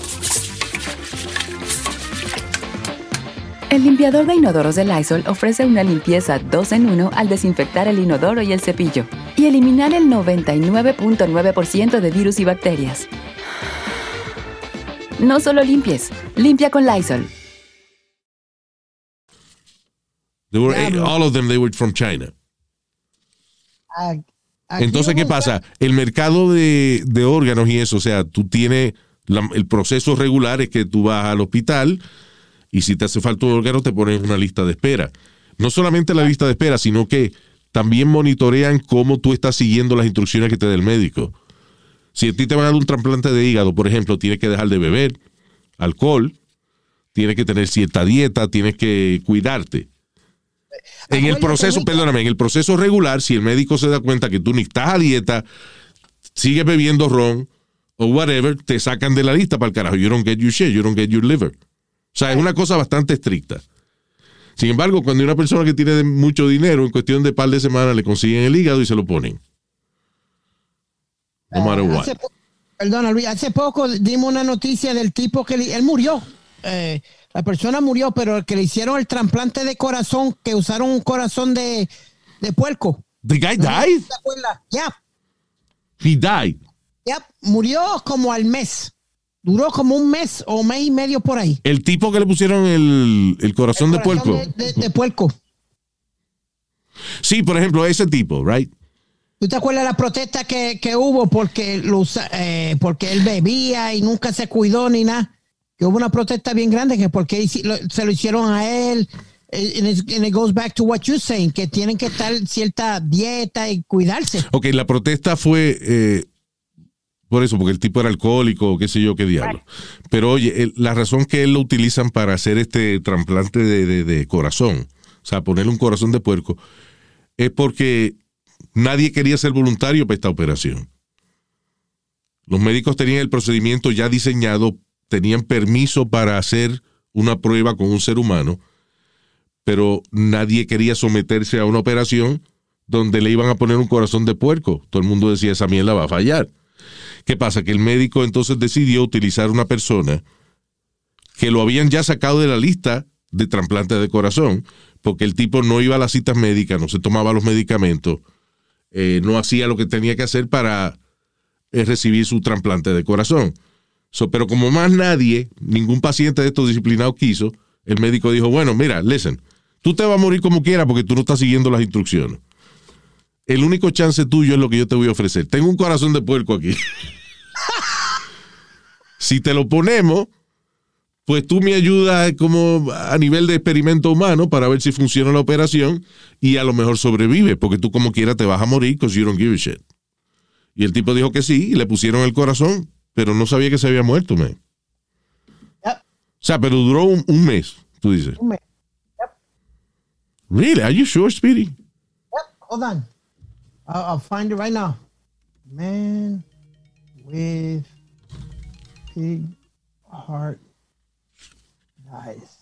El limpiador de inodoros de Lysol ofrece una limpieza 2 en 1 al desinfectar el inodoro y el cepillo y eliminar el 99.9% de virus y bacterias. No solo limpies, limpia con Lysol. They were, all of them, they were from China. Entonces, ¿qué pasa? El mercado de, de órganos y eso, o sea, tú tienes la- el proceso regular es que tú vas al hospital y si te hace falta un órgano te ponen en una lista de espera. No solamente la lista de espera, sino que también monitorean cómo tú estás siguiendo las instrucciones que te da el médico. Si a ti te van a dar un trasplante de hígado, por ejemplo, tienes que dejar de beber alcohol, tienes que tener cierta dieta, tienes que cuidarte. En el proceso, perdóname, en el proceso regular, si el médico se da cuenta que tú ni estás a dieta, sigues bebiendo ron o whatever, te sacan de la lista para el carajo. You don't get your shit, you don't get your liver. O sea, es una cosa bastante estricta. Sin embargo, cuando hay una persona que tiene mucho dinero, en cuestión de par de semanas le consiguen el hígado y se lo ponen. No matter what. Hace perdona, Luis, hace poco dimos una noticia del tipo que le- él murió. Eh, la persona murió, pero el que le hicieron el trasplante de corazón, que usaron un corazón de, de puerco. The guy died? ¿Te acuerdas? Ya, He died. ya, murió como al mes. Duró como un mes o mes y medio por ahí. El tipo que le pusieron el, el corazón de Corazón puerco. De, de- de puerco. Sí, por ejemplo, ese tipo, right? ¿Tú te acuerdas de la protesta que, que hubo porque, lo usa- eh, porque él bebía y nunca se cuidó ni nada? Que hubo una protesta bien grande que porque se lo hicieron a él. eh, And it, and it goes back to what you're saying, que tienen que estar cierta dieta y cuidarse. Ok, la protesta fue eh, por eso, porque el tipo era alcohólico, qué sé yo, qué diablo. Pero oye, el- la razón que él lo utilizan para hacer este trasplante de, de- de corazón, o sea, ponerle un corazón de puerco, es porque nadie quería ser voluntario para esta operación. Los médicos tenían el procedimiento ya diseñado, tenían permiso para hacer una prueba con un ser humano, pero nadie quería someterse a una operación donde le iban a poner un corazón de puerco. Todo el mundo decía, esa mierda va a fallar. ¿Qué pasa? Que el médico entonces decidió utilizar una persona que lo habían ya sacado de la lista de trasplantes de corazón, porque el tipo no iba a las citas médicas, no se tomaba los medicamentos, eh, no hacía lo que tenía que hacer para eh, recibir su trasplante de corazón. So, pero como más nadie, ningún paciente de estos disciplinados quiso, el médico dijo, bueno, mira, listen, tú te vas a morir como quieras porque tú no estás siguiendo las instrucciones. El único chance tuyo es lo que yo te voy a ofrecer. Tengo un corazón de puerco aquí. si te lo ponemos, pues tú me ayudas como a nivel de experimento humano para ver si funciona la operación y a lo mejor sobrevive, porque tú como quiera te vas a morir because you don't give a shit. Y el tipo dijo que sí, y le pusieron el corazón, pero no sabía que se había muerto, man. O sea, pero duró un, un mes, tú dices. Un mes. Really? Are you sure, Speedy? Hold on. I'll, I'll find it right now. Man with pig heart dies.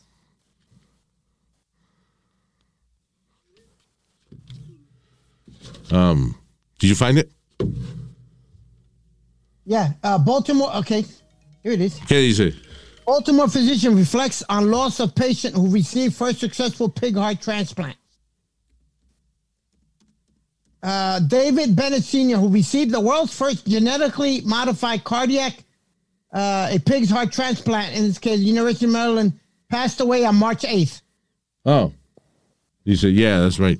Um, did you find it? Yeah, uh, Baltimore. Okay, here it is. ¿Qué dice? Baltimore physician reflects on loss of patient who received first successful pig heart transplant. Uh, David Bennett Sr., who received the world's first genetically modified cardiac, uh, a pig's heart transplant, in this case, University of Maryland, passed away on March 8th. Oh. Dice, yeah, that's right.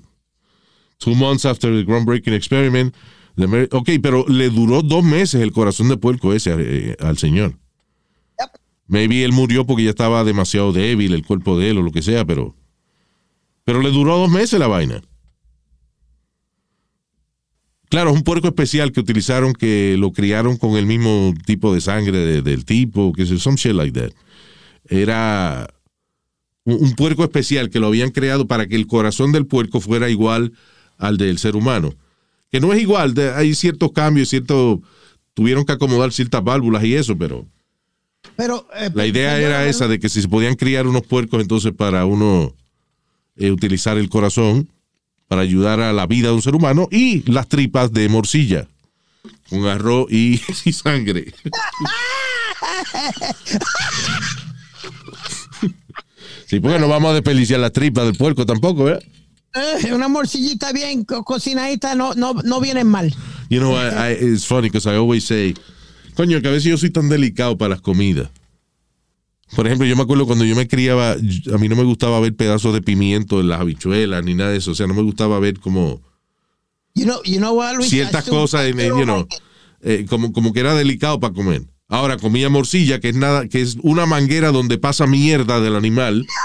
Two months after the groundbreaking experiment. the ok, pero le duró dos meses el corazón de puerco ese eh, al señor. Maybe él murió porque ya estaba demasiado débil el cuerpo de él o lo que sea, pero. Pero le duró dos meses la vaina. Claro, es un puerco especial que utilizaron que lo criaron con el mismo tipo de sangre de- del tipo, que es some shit like that. Era un, un puerco especial que lo habían creado para que el corazón del puerco fuera igual al del ser humano. Que no es igual, de- hay ciertos cambios, ciertos, tuvieron que acomodar ciertas válvulas y eso, pero Pero, eh, la idea era esa de que si se podían criar unos puercos entonces para uno eh, utilizar el corazón para ayudar a la vida de un ser humano y las tripas de morcilla con arroz y, y sangre. Sí, porque no vamos a desperdiciar las tripas del puerco tampoco, ¿verdad? Eh, una morcillita bien co- cocinadita no, no, no viene mal. You know, I, I- it's funny because I always say, coño, que a veces yo soy tan delicado para las comidas. Por ejemplo, yo me acuerdo cuando yo me criaba, a mí no me gustaba ver pedazos de pimiento en las habichuelas ni nada de eso. O sea, no me gustaba ver como You know, you know what, Luis? Ciertas cosas, en, you know, eh, como, como que era delicado para comer. Ahora comía morcilla, que es nada, que es una manguera donde pasa mierda del animal.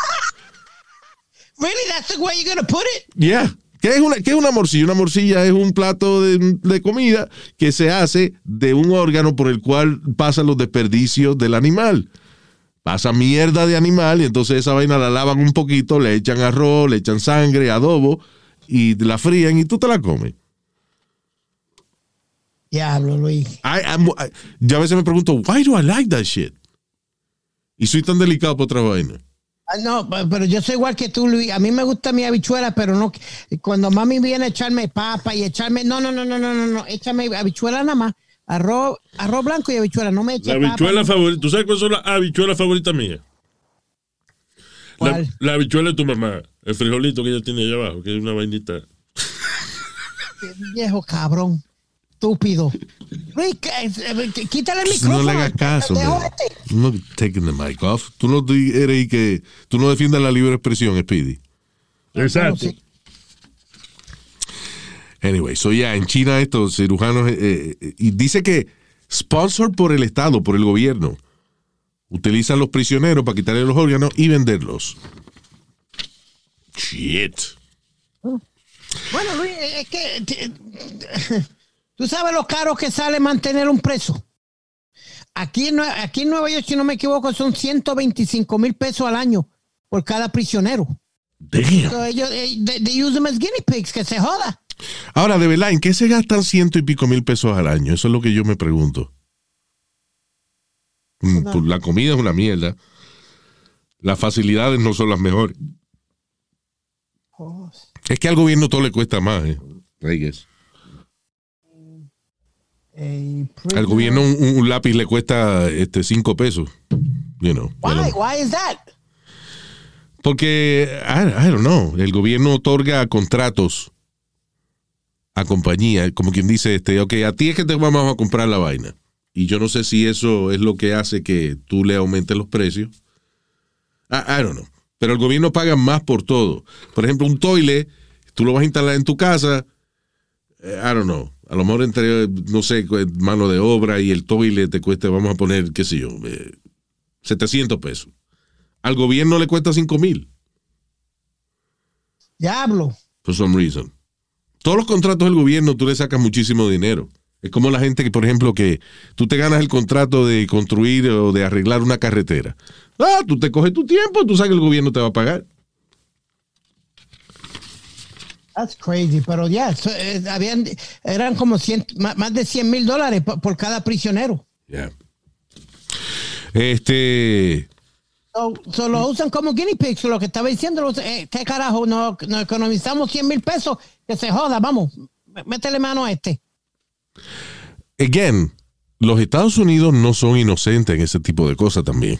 Really, that's the way you're gonna put it? Yeah. ¿Qué es, una, ¿Qué es una morcilla? Una morcilla es un plato de, de comida que se hace de un órgano por el cual pasan los desperdicios del animal. Pasa mierda de animal y entonces esa vaina la lavan un poquito, le echan arroz, le echan sangre, adobo y la frían y tú te la comes. Diablo, Luis. I- I'm- I- yo a veces me pregunto, why do I like that shit? Y soy tan delicado por otra vaina. Ah, No, pe- pero yo soy igual que tú, Luis. A mí me gusta mi habichuela, pero no. Cuando mami viene a echarme papa y echarme. No, no, no, no, no, no, no. Échame habichuela nada más. Arroz, arroz blanco y habichuela. No me eche La papa. habichuela favorita. ¿Tú sabes cuáles son las habichuelas favoritas mías? La, ¿Cuál? la habichuela de tu mamá. El frijolito que ella tiene allá abajo, que es una vainita. Viejo cabrón. Estúpido. Luis, eh, quítale el No micrófono. le hagas caso. I'm not taking the mic off. Tú no eres que tú no defiendes la libre expresión, Speedy. Exacto. Anyway, so ya en China estos cirujanos eh, eh, y dice que sponsor por el Estado, por el gobierno, utilizan los prisioneros para quitarle los órganos y venderlos. Shit. Bueno, Luis, es que. Tú sabes lo caro que sale mantener un preso. Aquí aquí en Nueva York, si no me equivoco, son 125 mil pesos al año por cada prisionero. Damn. So, ellos, eh, they, they use them as guinea pigs, que se joda. Ahora, de verdad, ¿en qué se gastan ciento y pico mil pesos al año? Eso es lo que yo me pregunto. Mm, pues la comida es una mierda. Las facilidades no son las mejores. Es que al gobierno todo le cuesta más, ¿eh? Reyes. Al gobierno un, un lápiz le cuesta este cinco pesos. You know. Why? Why is that? Porque, I, I don't know, el gobierno otorga contratos a compañías, como quien dice, este, ok, a ti es que te vamos a comprar la vaina. Y yo no sé si eso es lo que hace que tú le aumentes los precios. I, I don't know. Pero el gobierno paga más por todo. Por ejemplo, un toilet, tú lo vas a instalar en tu casa, eh, I don't know. A lo mejor entre, no sé, mano de obra y el toilet te cuesta, vamos a poner, qué sé yo, eh, 700 pesos. Al gobierno le cuesta 5 mil, Diablo. for some reason. Todos los contratos del gobierno tú le sacas muchísimo dinero. Es como la gente que, por ejemplo, que tú te ganas el contrato de construir o de arreglar una carretera. Ah, tú te coges tu tiempo, tú sabes que el gobierno te va a pagar. That's crazy. Pero ya, so, eh, habían, eran como 100, ma- más de 100 mil dólares por, por cada prisionero. Yeah. Este, So, so lo usan como guinea pigs, lo que estaba diciendo, eh, ¿qué carajo? Nos, nos economizamos 100 mil pesos, que se joda, vamos, métele mano a este. again, los Estados Unidos no son inocentes en ese tipo de cosas también.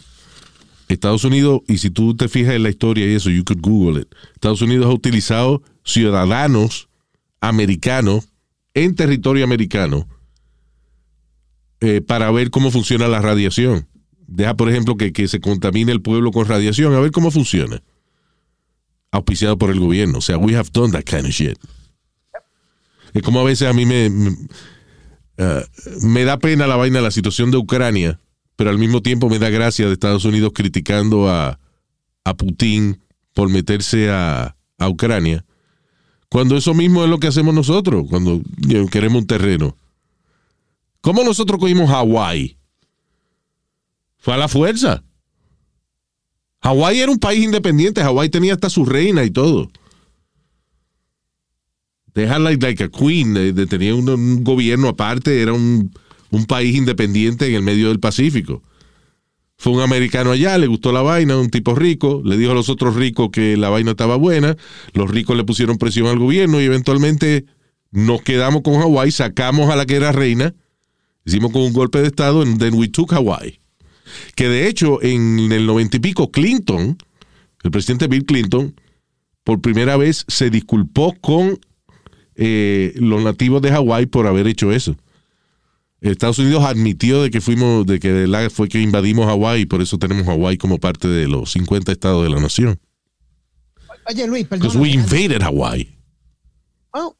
Estados Unidos, y si tú te fijas en la historia y eso, you could Google it. Estados Unidos ha utilizado ciudadanos americanos en territorio americano eh, para ver cómo funciona la radiación. Deja, por ejemplo, que, que se contamine el pueblo con radiación, a ver cómo funciona. Auspiciado por el gobierno. O sea, we have done that kind of shit. Es como a veces a mí me, uh, me da pena la vaina, la situación de Ucrania, pero al mismo tiempo me da gracia de Estados Unidos criticando a, a Putin por meterse a, a Ucrania. Cuando eso mismo es lo que hacemos nosotros, cuando queremos un terreno. ¿Cómo nosotros cogimos Hawái? Fue a la fuerza. Hawái era un país independiente, Hawái tenía hasta su reina y todo. They had like, a queen, de- tenía un, un gobierno aparte, era un, un país independiente en el medio del Pacífico. Fue un americano allá, le gustó la vaina, un tipo rico, le dijo a los otros ricos que la vaina estaba buena, los ricos le pusieron presión al gobierno y eventualmente nos quedamos con Hawái, sacamos a la que era reina, hicimos con un golpe de estado, and then we took Hawaii. Que de hecho, en el noventa y pico, Clinton, el presidente Bill Clinton, por primera vez se disculpó con eh, los nativos de Hawái por haber hecho eso. Estados Unidos admitió de que fuimos, de que la- fue que invadimos Hawái y por eso tenemos Hawái como parte de los 50 estados de la nación. Oye, Luis, Because perdón. we invaded Hawaii. Bueno,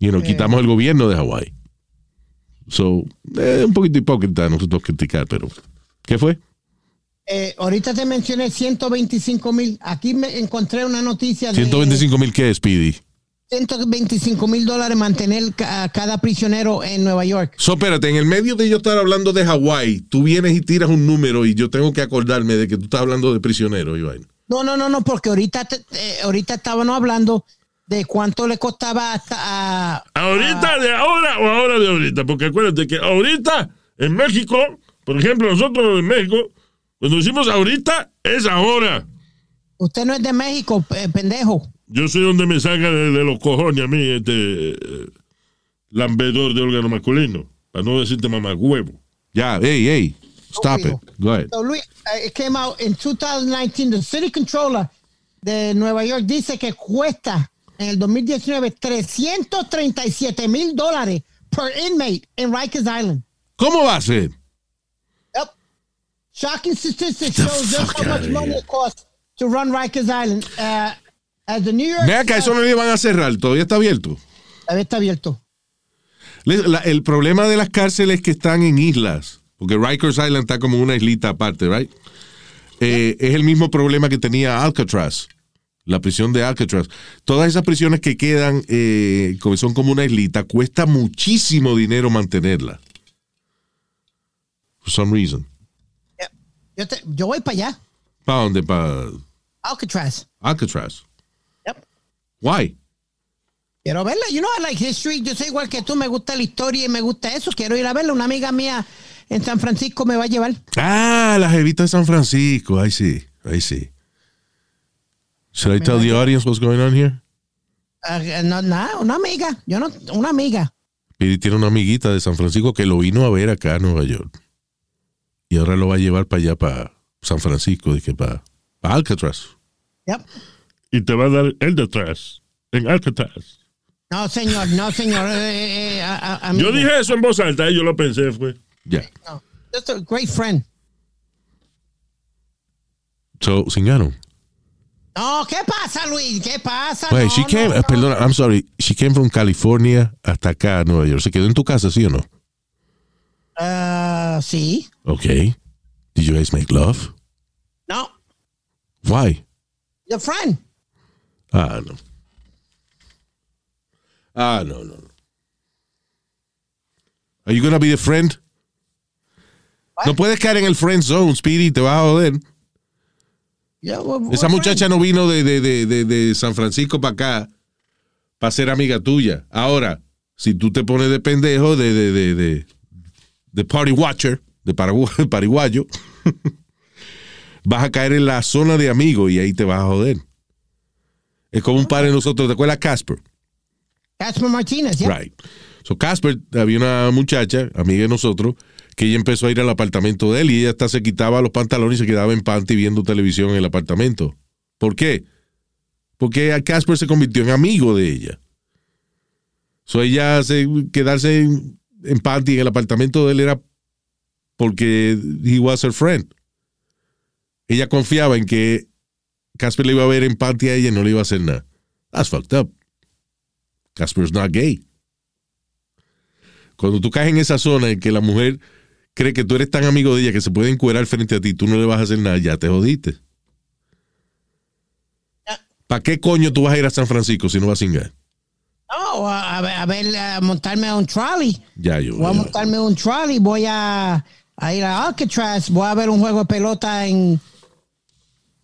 You know, quitamos el gobierno de Hawái. So, eh, un poquito hipócrita nosotros criticar, pero ¿qué fue? Eh, ahorita te mencioné 125 mil. Aquí me encontré una noticia de 125 mil qué, Speedy. 125 mil dólares mantener a cada prisionero en Nueva York. So, espérate, en el medio de yo estar hablando de Hawái, tú vienes y tiras un número y yo tengo que acordarme de que tú estás hablando de prisionero, Iván. No, no, no, no, porque ahorita, te- eh, ahorita estábamos hablando de cuánto le costaba hasta a... ¿Ahorita de ahora o ahora de ahorita? Porque acuérdate que ahorita en México, por ejemplo, nosotros en México, cuando decimos ahorita, es ahora. Usted no es de México, eh, pendejo. Yo soy donde me salga de, de los cojones a mí este eh, lambedor de órgano masculino. Para no decirte mamá huevo. Ya, hey, hey, stop it. Go ahead. So, Luis, uh, it came out in 2019. The city controller de Nueva York dice que cuesta en el 2019 337 mil dólares per inmate in Rikers Island. ¿Cómo va a ser? Yep. Shocking statistics shows just how much money it costs to run Rikers Island. Uh, as the New York Ve acá, eso no le van a cerrar, todavía está abierto. Todavía está abierto. La- el problema de las cárceles que están en islas, porque Rikers Island está como una islita aparte, right? Eh, es el mismo problema que tenía Alcatraz, la prisión de Alcatraz. Todas esas prisiones que quedan, eh, como son como una islita, cuesta muchísimo dinero mantenerla. For some reason. Yo, te- yo voy para allá. ¿Para dónde? ¿Para Alcatraz. Alcatraz? Yep. Why? Quiero verla. You know, I like history. Yo soy igual que tú. Me gusta la historia y me gusta eso. Quiero ir a verla. Una amiga mía en San Francisco me va a llevar. Ah, la jevita de San Francisco. Ahí sí, ahí sí. Should I tell the audience what's going on here? Ah, no, nada, una amiga. Yo no, una amiga. Pidi tiene una amiguita de San Francisco que lo vino a ver acá a Nueva York. Y ahora lo va a llevar para allá, para San Francisco, de que para, para Alcatraz. Yep. Y te va a dar el de atrás, en Alcatraz. No, señor, no, señor. Eh, eh, a- a- amigo. Yo dije eso en voz alta y yo lo pensé, fue. Ya. No, just a great friend. So, Singano. No, ¿qué pasa, Luis? ¿Qué pasa? Wait, no, she no, came, no. eh, perdona, I'm sorry. She came from California hasta acá Nueva York. ¿Se quedó en tu casa, sí o no? Ah, sí. Okay. Did you guys make love? No, Why? your friend. Ah, no. Ah, no, no. no. Are you gonna be the friend? No puedes caer en el friend zone, Speedy, te vas a joder. Yeah, Esa muchacha no vino de, de, de, de, San Francisco para acá para ser amiga tuya. Ahora, si tú te pones de pendejo, de, de, de, party watcher, de paragu- pariguayo, vas a caer en la zona de amigos y ahí te vas a joder. Es como un padre de nosotros, ¿te acuerdas Casper? Casper Martinez, yeah. Right. So Casper, había una muchacha, amiga de nosotros, que ella empezó a ir al apartamento de él y ella hasta se quitaba los pantalones y se quedaba en panty viendo televisión en el apartamento. ¿Por qué? Porque Casper se convirtió en amigo de ella. So ella se, quedarse en, en panty en el apartamento de él era porque he was her friend. Ella confiaba en que Casper le iba a ver en panty a ella y no le iba a hacer nada. That's fucked up. Casper's not gay. Cuando tú caes en esa zona en que la mujer cree que tú eres tan amigo de ella que se puede encuerar frente a ti, tú no le vas a hacer nada, ya te jodiste. ¿Para qué coño tú vas a ir a San Francisco si no vas a cingar? No, a, a ver, a a montarme a un trolley. Ya yo. Voy a montarme un trolley, voy a, a ir a Alcatraz, voy a ver un juego de pelota en,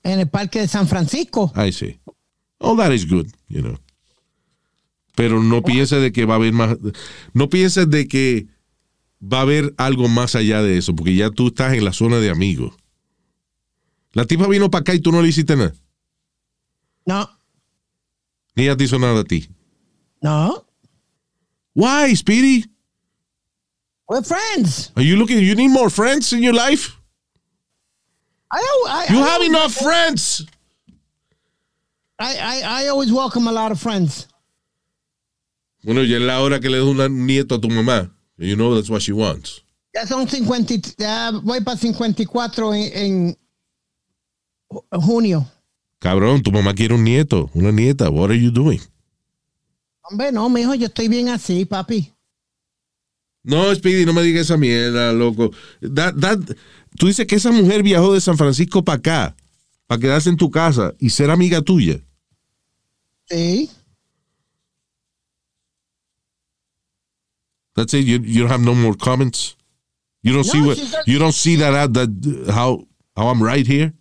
en el parque de San Francisco. I see. All that is good, you know. Pero no pienses de que va a haber más. No pienses de que va a haber algo más allá de eso, porque ya tú estás en la zona de amigos. La tipa vino para acá y tú no le hiciste nada. No, Ni ella te hizo nada a ti. no, Why, Speedy? we're friends. Are you looking? You need more friends in your life? I, I, You I have enough friends. I, I, I always welcome a lot of friends. Bueno, ya es la hora que le des un nieto a tu mamá. You know that's what she wants. Ya son 50, y- ya voy para 54 en, en ju- junio. Cabrón, tu mamá quiere un nieto, una nieta. What are you doing? Hombre, no, mijo, yo estoy bien así, papi. No, Speedy, no me digas esa mierda, loco. That- that- tú dices que esa mujer viajó de San Francisco para acá, para quedarse en tu casa y ser amiga tuya. Sí. That's it. You, you don't have no more comments. You don't No, see what a- you don't see that, out- that how how I'm right here.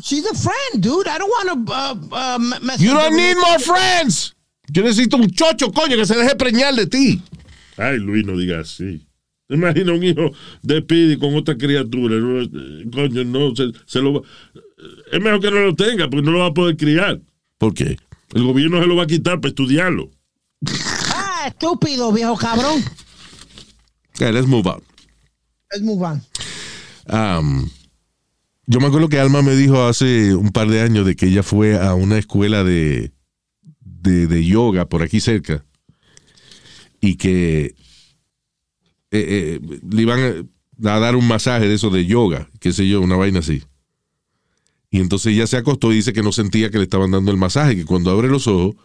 She's a friend, dude. I don't want to uh, uh, mess You don't need more friends. Yo necesito un chocho, coño, que se deje preñar de ti. Ay, Luis, no diga así. ¿Te imaginas un hijo de Pidi con otra criatura? No, eh, Coño, no, se, se lo va- Es mejor que no lo tenga, porque no lo va a poder criar. ¿Por qué? El gobierno se lo va a quitar para estudiarlo. Estúpido, viejo cabrón. Okay, let's move on. Let's move on. Um, yo me acuerdo que Alma me dijo hace un par de años de que ella fue a una escuela de, de, de yoga por aquí cerca y que eh, eh, le iban a, a dar un masaje de eso de yoga, qué sé yo, una vaina así. Y entonces ella se acostó y dice que no sentía que le estaban dando el masaje, que cuando abre los ojos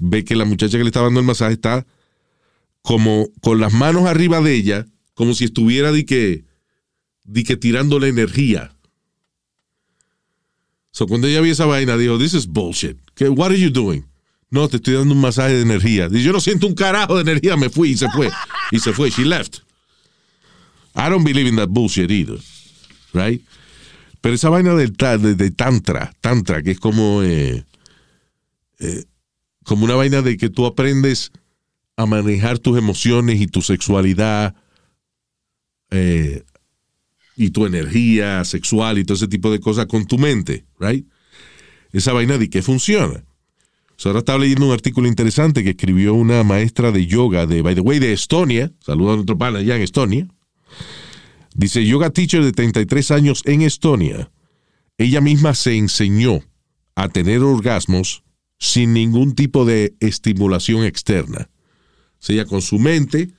ve que la muchacha que le estaba dando el masaje está como con las manos arriba de ella, como si estuviera de que, de que tirándole energía. So, cuando ella vio esa vaina, dijo, this is bullshit. ¿Qué, what are you doing? No, te estoy dando un masaje de energía. Dice, yo no siento un carajo de energía, me fui y se fue. Y se fue, she left. I don't believe in that bullshit either. Right? Pero esa vaina del de tantra, tantra, que es como, eh, eh, como una vaina de que tú aprendes a manejar tus emociones y tu sexualidad eh, y tu energía sexual y todo ese tipo de cosas con tu mente, right? Esa vaina de que funciona. So, ahora estaba leyendo un artículo interesante que escribió una maestra de yoga de, by the way, de Estonia. Saludos a nuestro pana allá en Estonia. Dice, yoga teacher de 33 años en Estonia. Ella misma se enseñó a tener orgasmos sin ningún tipo de estimulación externa. O sea, con su mente,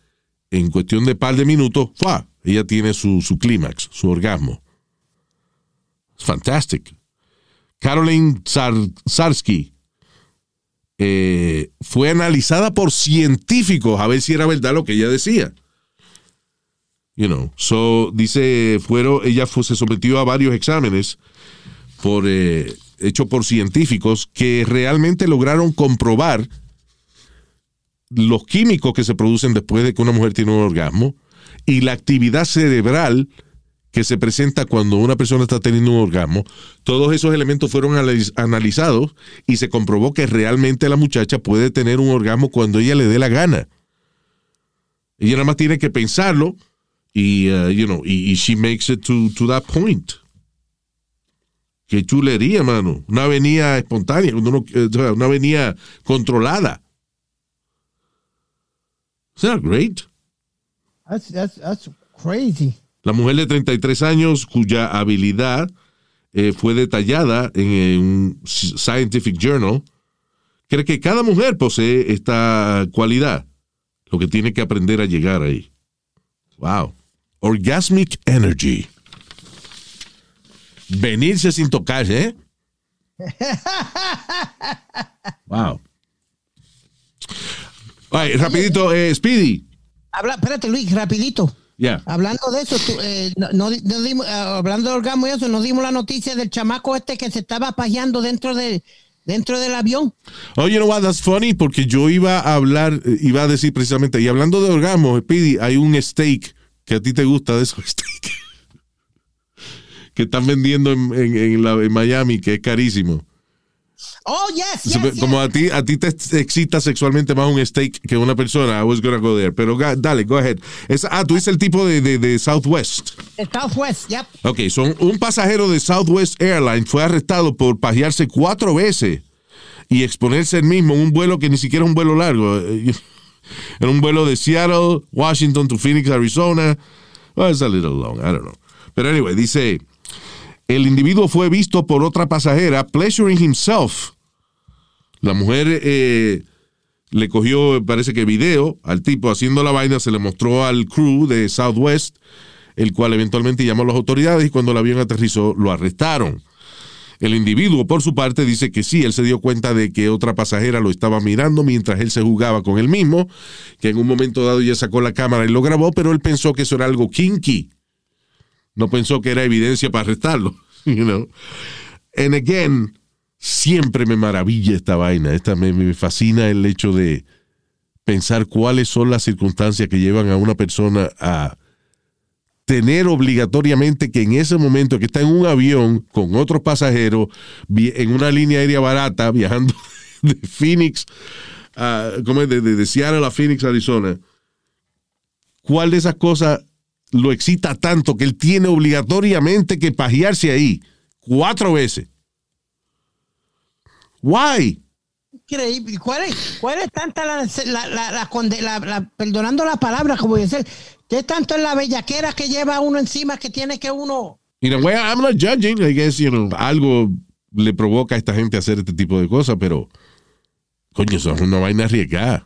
en cuestión de par de minutos, ¡fua! ella tiene su, su clímax, su orgasmo. Es fantástico. Caroline Sarsky eh, fue analizada por científicos a ver si era verdad lo que ella decía. You know, so dice, fueron, ella fue- se sometió a varios exámenes por, eh, hechos por científicos que realmente lograron comprobar los químicos que se producen después de que una mujer tiene un orgasmo y la actividad cerebral que se presenta cuando una persona está teniendo un orgasmo, todos esos elementos fueron analiz- analizados y se comprobó que realmente la muchacha puede tener un orgasmo cuando ella le dé la gana. Ella nada más tiene que pensarlo y, uh, you know, y she makes it to, to that point. Qué chulería, mano. Una avenida espontánea, eh, una avenida controlada. Isn't that great? That's, that's, that's crazy. La mujer de 33 años, cuya habilidad eh, fue detallada en, un Scientific Journal, cree que cada mujer posee esta cualidad, lo que tiene que aprender a llegar ahí. Wow. Orgasmic Energy. Venirse sin tocarse, ¿eh? Wow. Ay, rapidito, eh, Speedy. Habla, espérate, Luis, rapidito. Ya. Hablando de eso, tú, eh, no, no- no dimos, eh, hablando de orgasmo y eso, nos dimos la noticia del chamaco este que se estaba pajeando dentro de dentro del avión. Oh, you know what, that's funny, porque yo iba a hablar, eh, iba a decir precisamente, y hablando de orgasmo, Speedy, hay un steak que a ti te gusta de esos steak que están vendiendo en, en- en la- en Miami, que es carísimo. Oh, yes, yes. Como a ti, a ti te excita sexualmente más un steak que una persona, I was gonna go there. Pero dale, go ahead. Es- ah, tú dices el tipo de, de- de Southwest. Southwest, yep. Ok, son un pasajero de Southwest Airlines fue arrestado por pajearse cuatro veces y exponerse el mismo en un vuelo que ni siquiera es un vuelo largo. En un vuelo de Seattle, Washington to Phoenix, Arizona. Well, it's a little long, I don't know. Pero anyway, dice, el individuo fue visto por otra pasajera pleasuring himself. La mujer eh, le cogió, parece que video al tipo haciendo la vaina, se le mostró al crew de Southwest, el cual eventualmente llamó a las autoridades y cuando el avión aterrizó lo arrestaron. El individuo, por su parte, dice que sí, él se dio cuenta de que otra pasajera lo estaba mirando mientras él se jugaba con él mismo, que en un momento dado ella sacó la cámara y lo grabó, pero él pensó que eso era algo kinky. No pensó que era evidencia para arrestarlo. You? And again, siempre me maravilla esta vaina. Esta, me, fascina el hecho de pensar cuáles son las circunstancias que llevan a una persona a tener obligatoriamente que en ese momento que está en un avión con otros pasajeros, en una línea aérea barata, viajando de Phoenix, a, ¿cómo es? De, de- de Seattle a Phoenix, Arizona, ¿cuál de esas cosas lo excita tanto que él tiene obligatoriamente que pajearse ahí cuatro veces? Why? Increíble. ¿Cuál es, cuál es tanta la, la, la, la perdonando la palabra, como decir, qué tanto es la bellaquera que lleva uno encima que tiene que uno. You know, well, I'm not judging. I guess, you know, algo le provoca a esta gente a hacer este tipo de cosas, pero coño, eso es una vaina arriesgada.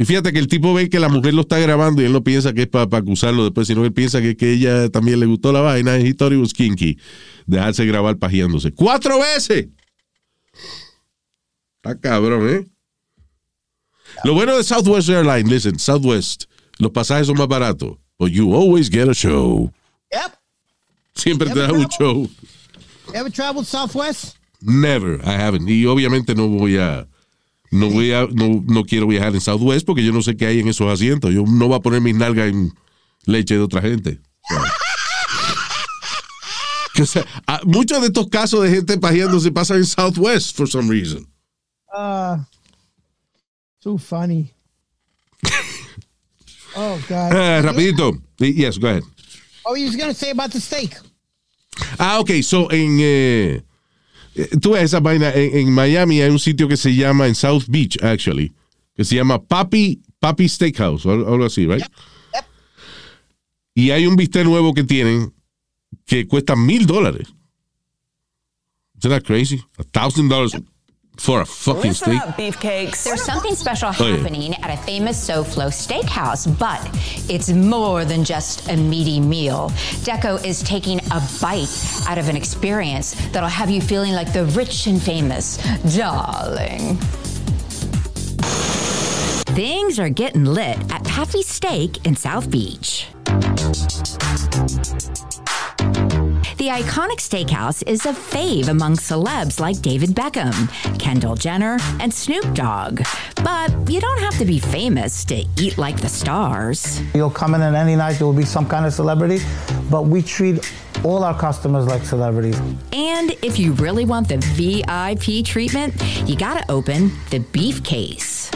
Y fíjate que el tipo ve que la mujer lo está grabando y él no piensa que es para acusarlo después, sino que él piensa que, que ella también le gustó la vaina. Y it was kinky. Dejarse grabar pajeándose. ¡Cuatro veces! Está cabrón, ¿eh? Lo bueno de Southwest Airlines, listen, Southwest, los pasajes son más baratos, but you always get a show. Yep. Siempre te da un show. You ever traveled Southwest? Never, I haven't. Y obviamente no voy a, no voy a, no, no quiero viajar en Southwest porque yo no sé qué hay en esos asientos. Yo no voy a poner mis nalgas en leche de otra gente. O sea, a- muchos de estos casos de gente pajeándose pasan en Southwest for some reason. Uh, too funny. oh, God. Eh, rapidito. Yes, go ahead. Oh, you was going to say about the steak. Ah, ok. So, en. eh, tú ves esa vaina. En, en Miami hay un sitio que se llama, en South Beach, actually, que se llama Papi, Papi Steakhouse, o algo algo así, right? Y hay un bistec nuevo que tienen que cuesta mil dólares. Isn't that crazy? A thousand dollars for a fucking Listen steak. up, beefcakes. There's something special Oh, yeah. happening at a famous SoFlo steakhouse, but it's more than just a meaty meal. Deco is taking a bite out of an experience that'll have you feeling like the rich and famous. Darling. Things are getting lit at Pappy's Steak in South Beach. The iconic steakhouse is a fave among celebs like David Beckham, Kendall Jenner, and Snoop Dogg. But you don't have to be famous to eat like the stars. You'll come in and any night there will be some kind of celebrity, but we treat all our customers like celebrities. And if you really want the VIP treatment, you gotta open the beef case.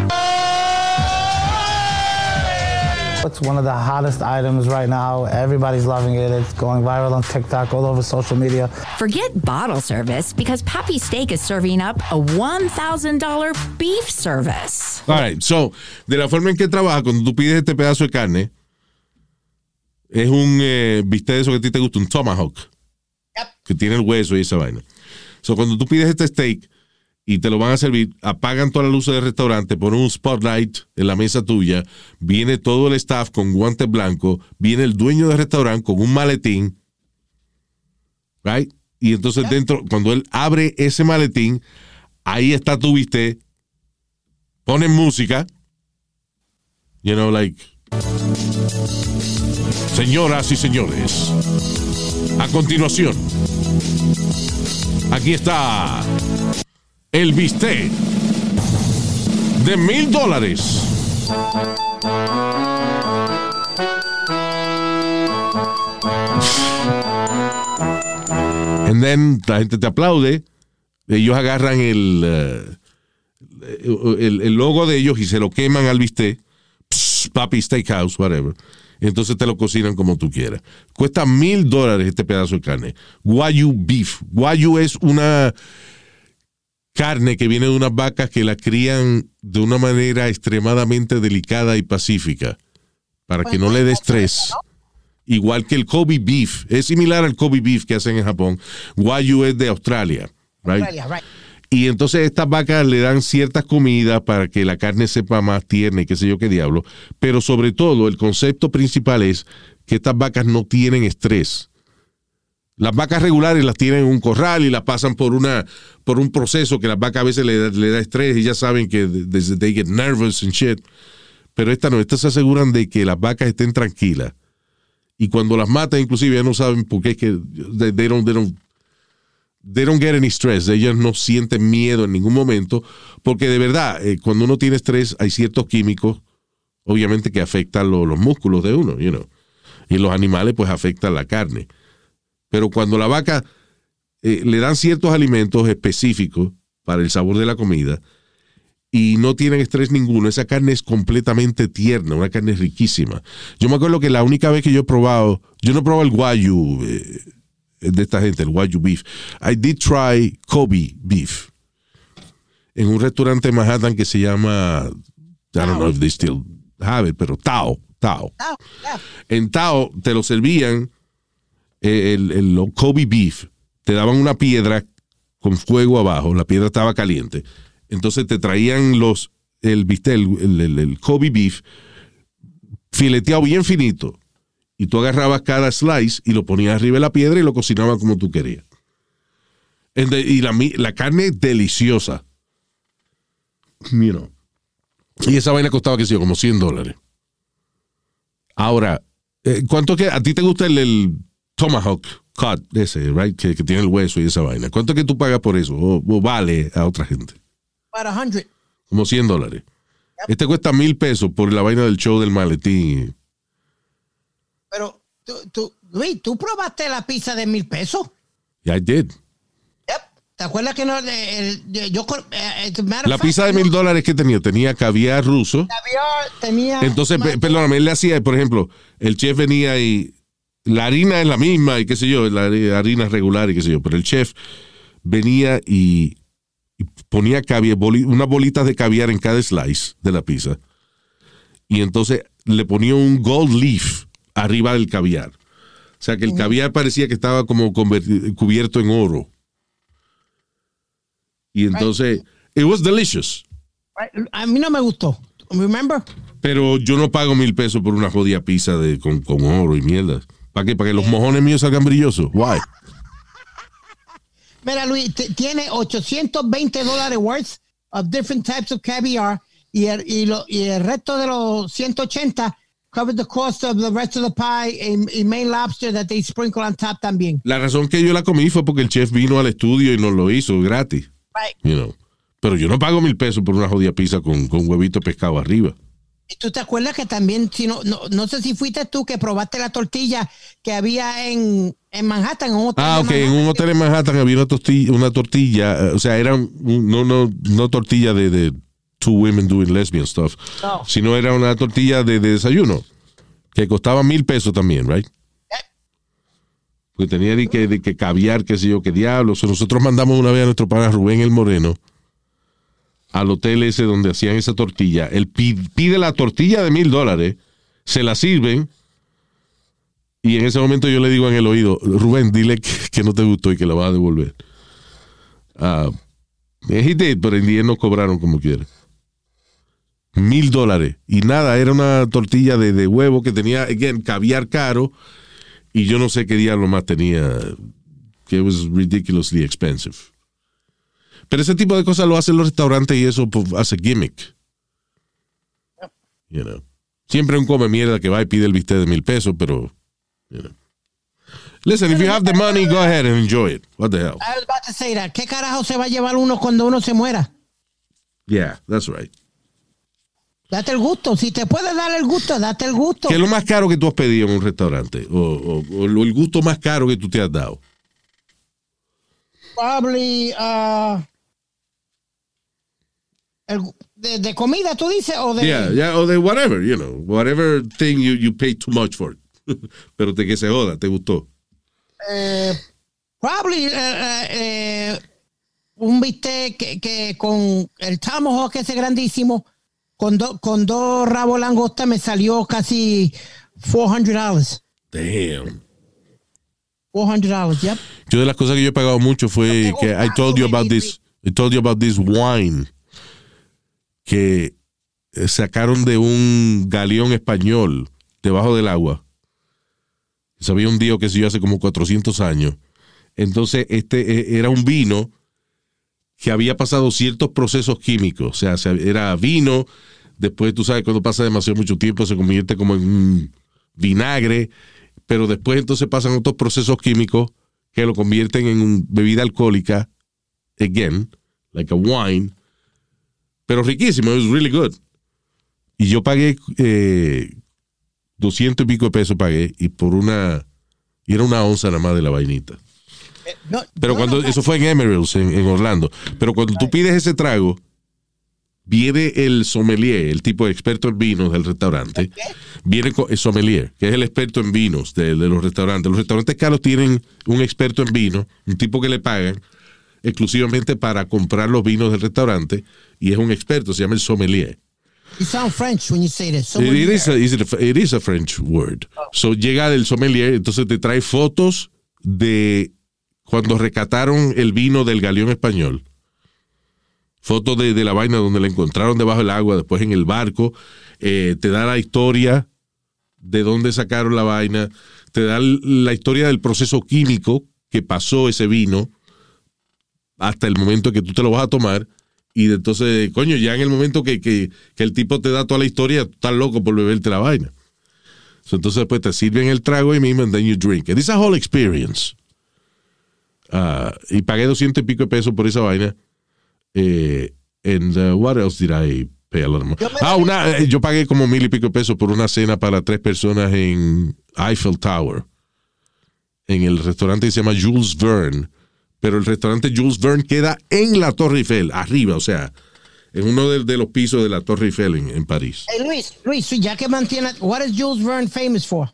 It's one of the hottest items right now. Everybody's loving it. It's going viral on TikTok, all over social media. Forget bottle service because Pappy Steak is serving up a $1,000 beef service. All right, so, de la forma en que trabaja, cuando tú pides este pedazo de carne, es un eh, bistec de eso que a ti te gusta, un tomahawk, que tiene el hueso y esa vaina. So, cuando tú pides este steak y te lo van a servir, apagan todas las luces del restaurante, ponen un spotlight en la mesa tuya, viene todo el staff con guantes blancos, viene el dueño del restaurante con un maletín, right? Y entonces dentro, cuando él abre ese maletín, ahí está tu bistec, ponen música, you know, like, señoras y señores, a continuación, aquí está el bistec de mil dólares. And then la gente te aplaude, ellos agarran el, eh, el, el logo de ellos y se lo queman al bistec, Pss, papi steakhouse, whatever. Entonces te lo cocinan como tú quieras. Cuesta mil dólares este pedazo de carne. Wagyu beef. Wagyu es una carne que viene de unas vacas que la crían de una manera extremadamente delicada y pacífica para que no le dé estrés. Igual que el Kobe beef. Es similar al Kobe beef que hacen en Japón. Wagyu es de Australia. Right? Australia, right. Y entonces estas vacas le dan ciertas comidas para que la carne sepa más tierna y qué sé yo qué diablo. Pero sobre todo, el concepto principal es que estas vacas no tienen estrés. Las vacas regulares las tienen en un corral y las pasan por una por un proceso que las vacas a veces le, le da estrés y ya saben que desde they get nervous and shit. Pero esta no, estas se aseguran de que las vacas estén tranquilas. Y cuando las matan, inclusive, ya no saben por qué es que they, they don't, they don't they don't get any stress. Ellas no sienten miedo en ningún momento, porque de verdad, eh, cuando uno tiene estrés, hay ciertos químicos, obviamente, que afectan lo- los músculos de uno, you know. Y los animales, pues, afectan la carne. Pero cuando la vaca eh, le dan ciertos alimentos específicos para el sabor de la comida y no tienen estrés ninguno, esa carne es completamente tierna, una carne riquísima. Yo me acuerdo que la única vez que yo he probado, yo no he probado el guayu eh, de esta gente, el guayu beef. I did try Kobe beef en un restaurante en Manhattan que se llama, I don't know if they still have it, pero Tao, Tao. En Tao te lo servían el, el Kobe beef, te daban una piedra con fuego abajo, la piedra estaba caliente. Entonces te traían los el viste el, el, el- Kobe beef fileteado bien finito y tú agarrabas cada slice y lo ponías arriba de la piedra y lo cocinabas como tú querías. Y la, la carne deliciosa. You. Y esa vaina costaba, qué sé como 100 dólares. Ahora, eh, ¿cuánto que a ti te gusta el Tomahawk cut ese, right? Que, que tiene el hueso y esa vaina. ¿Cuánto que tú pagas por eso? O, o vale a otra gente. Para 100. Como 100 dólares. Este cuesta mil pesos por la vaina del show del maletín. Pero, tú, tú, Luis, ¿tú probaste la pizza de mil pesos? Yeah, I did. ¿Te acuerdas que no? el- el- yo, eh, of La pizza de mil dólares que tenía, tenía caviar ruso. caviar, tenía. Entonces, pe- perdóname, él le hacía, por ejemplo, el chef venía y la harina es la misma y qué sé yo, la hari- harina regular y qué sé yo, pero el chef venía y, y ponía caviar, boli- unas bolitas de caviar en cada slice de la pizza. Y entonces le ponía un gold leaf arriba del caviar. O sea que el caviar parecía que estaba como cubierto en oro. Y entonces, it was delicious. A mí no me gustó. Remember? Pero yo no pago mil pesos por una jodida pizza de, con, con oro y mierda. ¿Para qué? ¿Para que los mojones míos salgan brillosos? Why? Mira, Luis, tiene 820 dólares worth of different types of caviar y el, y, lo- y el resto de los 180 covered the cost of the rest of the pie y, y main lobster that they sprinkle on top también. La razón que yo la comí fue porque el chef vino al estudio y nos lo hizo gratis. Right. You know. Pero yo no pago mil pesos por una jodida pizza con, con huevito pescado arriba. ¿Y tú te acuerdas que también, si no, no, no sé si fuiste tú que probaste la tortilla que había en, en Manhattan? En un hotel Ah, ok. En un hotel en Manhattan había una tortilla, una tortilla eh, o sea, era no, no, no tortilla de, de two women doing lesbian stuff, No. sino era una tortilla de, de desayuno que costaba mil pesos también, right? Porque tenía de que, de que caviar, qué sé yo, qué diablos. O sea, nosotros mandamos una vez a nuestro pana Rubén el Moreno al hotel ese donde hacían esa tortilla. Él pi- pide la tortilla de mil dólares, se la sirven y en ese momento yo le digo en el oído, Rubén, dile que, no te gustó y que la vas a devolver. Ah, he did, pero en día nos cobraron como quiera. Mil dólares. Y nada, era una tortilla de, de huevo que tenía, again, caviar caro. Y yo no sé qué diablo más tenía. Que was ridiculously expensive. Pero ese tipo de cosas lo hacen los restaurantes y eso pues, hace gimmick. You know. Siempre un come mierda que va y pide el bistec de mil pesos, pero. You know. Listen, if you have the money, go ahead and enjoy it. What the hell? I was about to say that. ¿Qué carajo se va a llevar uno cuando uno se muera? Yeah, that's right. Date el gusto. Si te puedes dar el gusto, date el gusto. ¿Qué es lo más caro que tú has pedido en un restaurante? O, o- el gusto más caro que tú te has dado. Probably, uh, de, de comida, tú dices, o de. Yeah, yeah, o de whatever, you know, whatever thing you, you pay too much for. Pero te que se joda, te gustó. Eh, probably, eh, eh, un bistec que, que con el tomahawk ese grandísimo, con, do- con dos rabos langosta me salió casi 400 dólares. Damn. 400 dólares, yep. Yo de las cosas que yo he pagado mucho fue que I told you about this, I told you about this wine que eh, sacaron de un galeón español debajo del agua. Se había un día que se yo hace como 400 años Entonces, este eh, era un vino que había pasado ciertos procesos químicos. O sea, se- era vino, después tú sabes, cuando pasa demasiado mucho tiempo se convierte como en un vinagre, pero después entonces pasan otros procesos químicos que lo convierten en una bebida alcohólica, again, like a wine, pero riquísimo, it was really good. Y yo pagué eh, 200 y pico de pesos pagué y por una, y era una onza nada más de la vainita. No, Pero cuando, eso fue en Emeralds, en, en Orlando. Pero cuando tú pides ese trago, viene el sommelier, el tipo de experto en vinos del restaurante. Viene con el sommelier, que es el experto en vinos de, de los restaurantes. Los restaurantes caros tienen un experto en vino, un tipo que le pagan exclusivamente para comprar los vinos del restaurante y es un experto, se llama el sommelier. You sound French when you say this. It, is a, is it a- it is a French word. So llega el sommelier, entonces te trae fotos de cuando recataron el vino del galeón español. Fotos de, de la vaina donde la encontraron debajo del agua, después en el barco. Eh, te da la historia de dónde sacaron la vaina. Te da la historia del proceso químico que pasó ese vino hasta el momento que tú te lo vas a tomar. Y entonces, coño, ya en el momento que, que- que el tipo te da toda la historia, tú estás loco por beberte la vaina. So, entonces, pues te sirven el trago y mismo, and then you drink it. It's a whole experience. Ah, y pagué 200 y pico de pesos por esa vaina. Eh, and uh, what else did I pay a lot? Ah, una, eh, yo pagué como mil y pico de pesos por una cena para tres personas en Eiffel Tower. En el restaurante que se llama Jules Verne. Pero el restaurante Jules Verne queda en la Torre Eiffel, arriba, o sea, en uno de, de los pisos de la Torre Eiffel en, en París. Hey, Luis, Luis, ya que mantiene, what is Jules Verne famous for?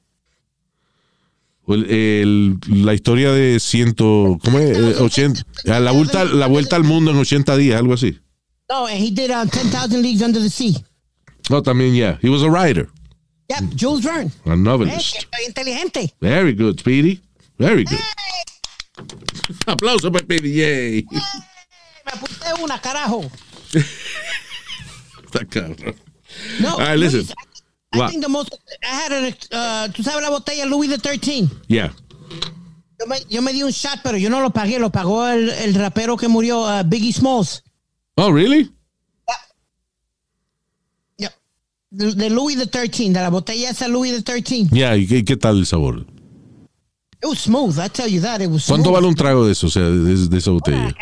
El- el- la historia de ciento, ¿cómo es? Eh, 80, a la vuelta, la vuelta al mundo en 80 días, algo así. No, and he did uh, 10,000 Leagues Under the Sea. No, también, yeah. He was a writer, Yep, Jules Verne. a Eh, novelist. soy inteligente. Very good, Speedy. Very good. Aplauso para yay. Me apunté una, carajo. Está cabrón. No, All right, listen. Luis, I What? think the most, I had an, uh, tú sabes la botella Louis 13. Yeah. Yo me, yo me di un shot, pero yo no lo pagué, lo pagó el, el rapero que murió, uh, Biggie Smalls. Oh, really? De, de Louis 13, de la botella esa Louis 13. Yeah, ¿y qué, qué tal el sabor? It was smooth, I tell you that. It was ¿Cuánto vale un trago de eso, o sea, de, de esa botella?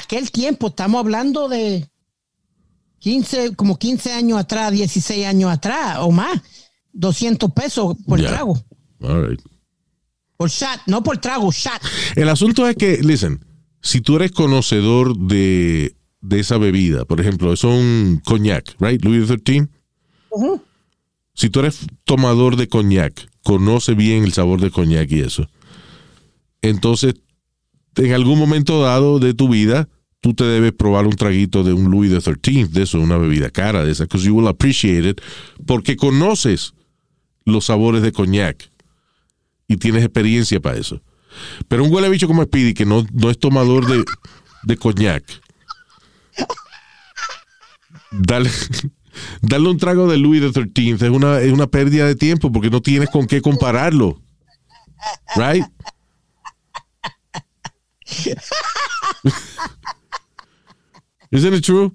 Aquel tiempo, estamos hablando de 15, como 15 años atrás, 16 años atrás o más. 200 pesos por trago. All right. Por shot, no por trago, shot. El asunto es que, listen, si tú eres conocedor de, de esa bebida, por ejemplo, es un coñac, right? Louis XIII. Si tú eres tomador de coñac, conoce bien el sabor de coñac y eso, entonces en algún momento dado de tu vida, tú te debes probar un traguito de un Louis XIII, de eso, una bebida cara de esa, because you will appreciate it, porque conoces los sabores de coñac y tienes experiencia para eso. Pero un huele bicho como Speedy, que no, no es tomador de, de coñac, dale, darle un trago de Louis XIII es una, es una pérdida de tiempo porque no tienes con qué compararlo. Right? Isn't it true?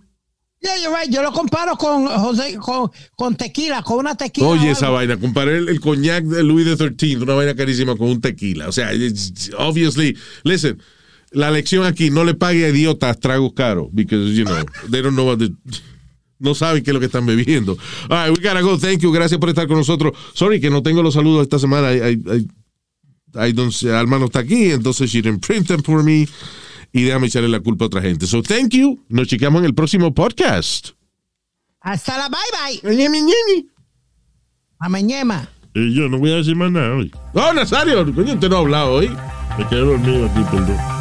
Yeah, you're right. Yo lo comparo con, José, con, con tequila, con una tequila. Oye, esa vaina, comparé el, el coñac de Louis XIII, una vaina carísima con un tequila. O sea, it's- obviously, listen, la lección aquí, no le pague a idiotas tragos caros, because, you know, they don't know what the- no saben qué es lo que están bebiendo. All right, we gotta go. Thank you. Gracias por estar con nosotros. Sorry que no tengo los saludos esta semana. I, I- I- I don't Alma no está aquí, entonces she didn't print them for me. Y déjame echarle la culpa a otra gente. So, thank you. Nos chequeamos en el próximo podcast. Hasta la bye bye. A mañana. Y yo no voy a decir más nada hoy. Oh, Nazario, coño, usted no ha hablado hoy. Me quedé dormido aquí, perdón.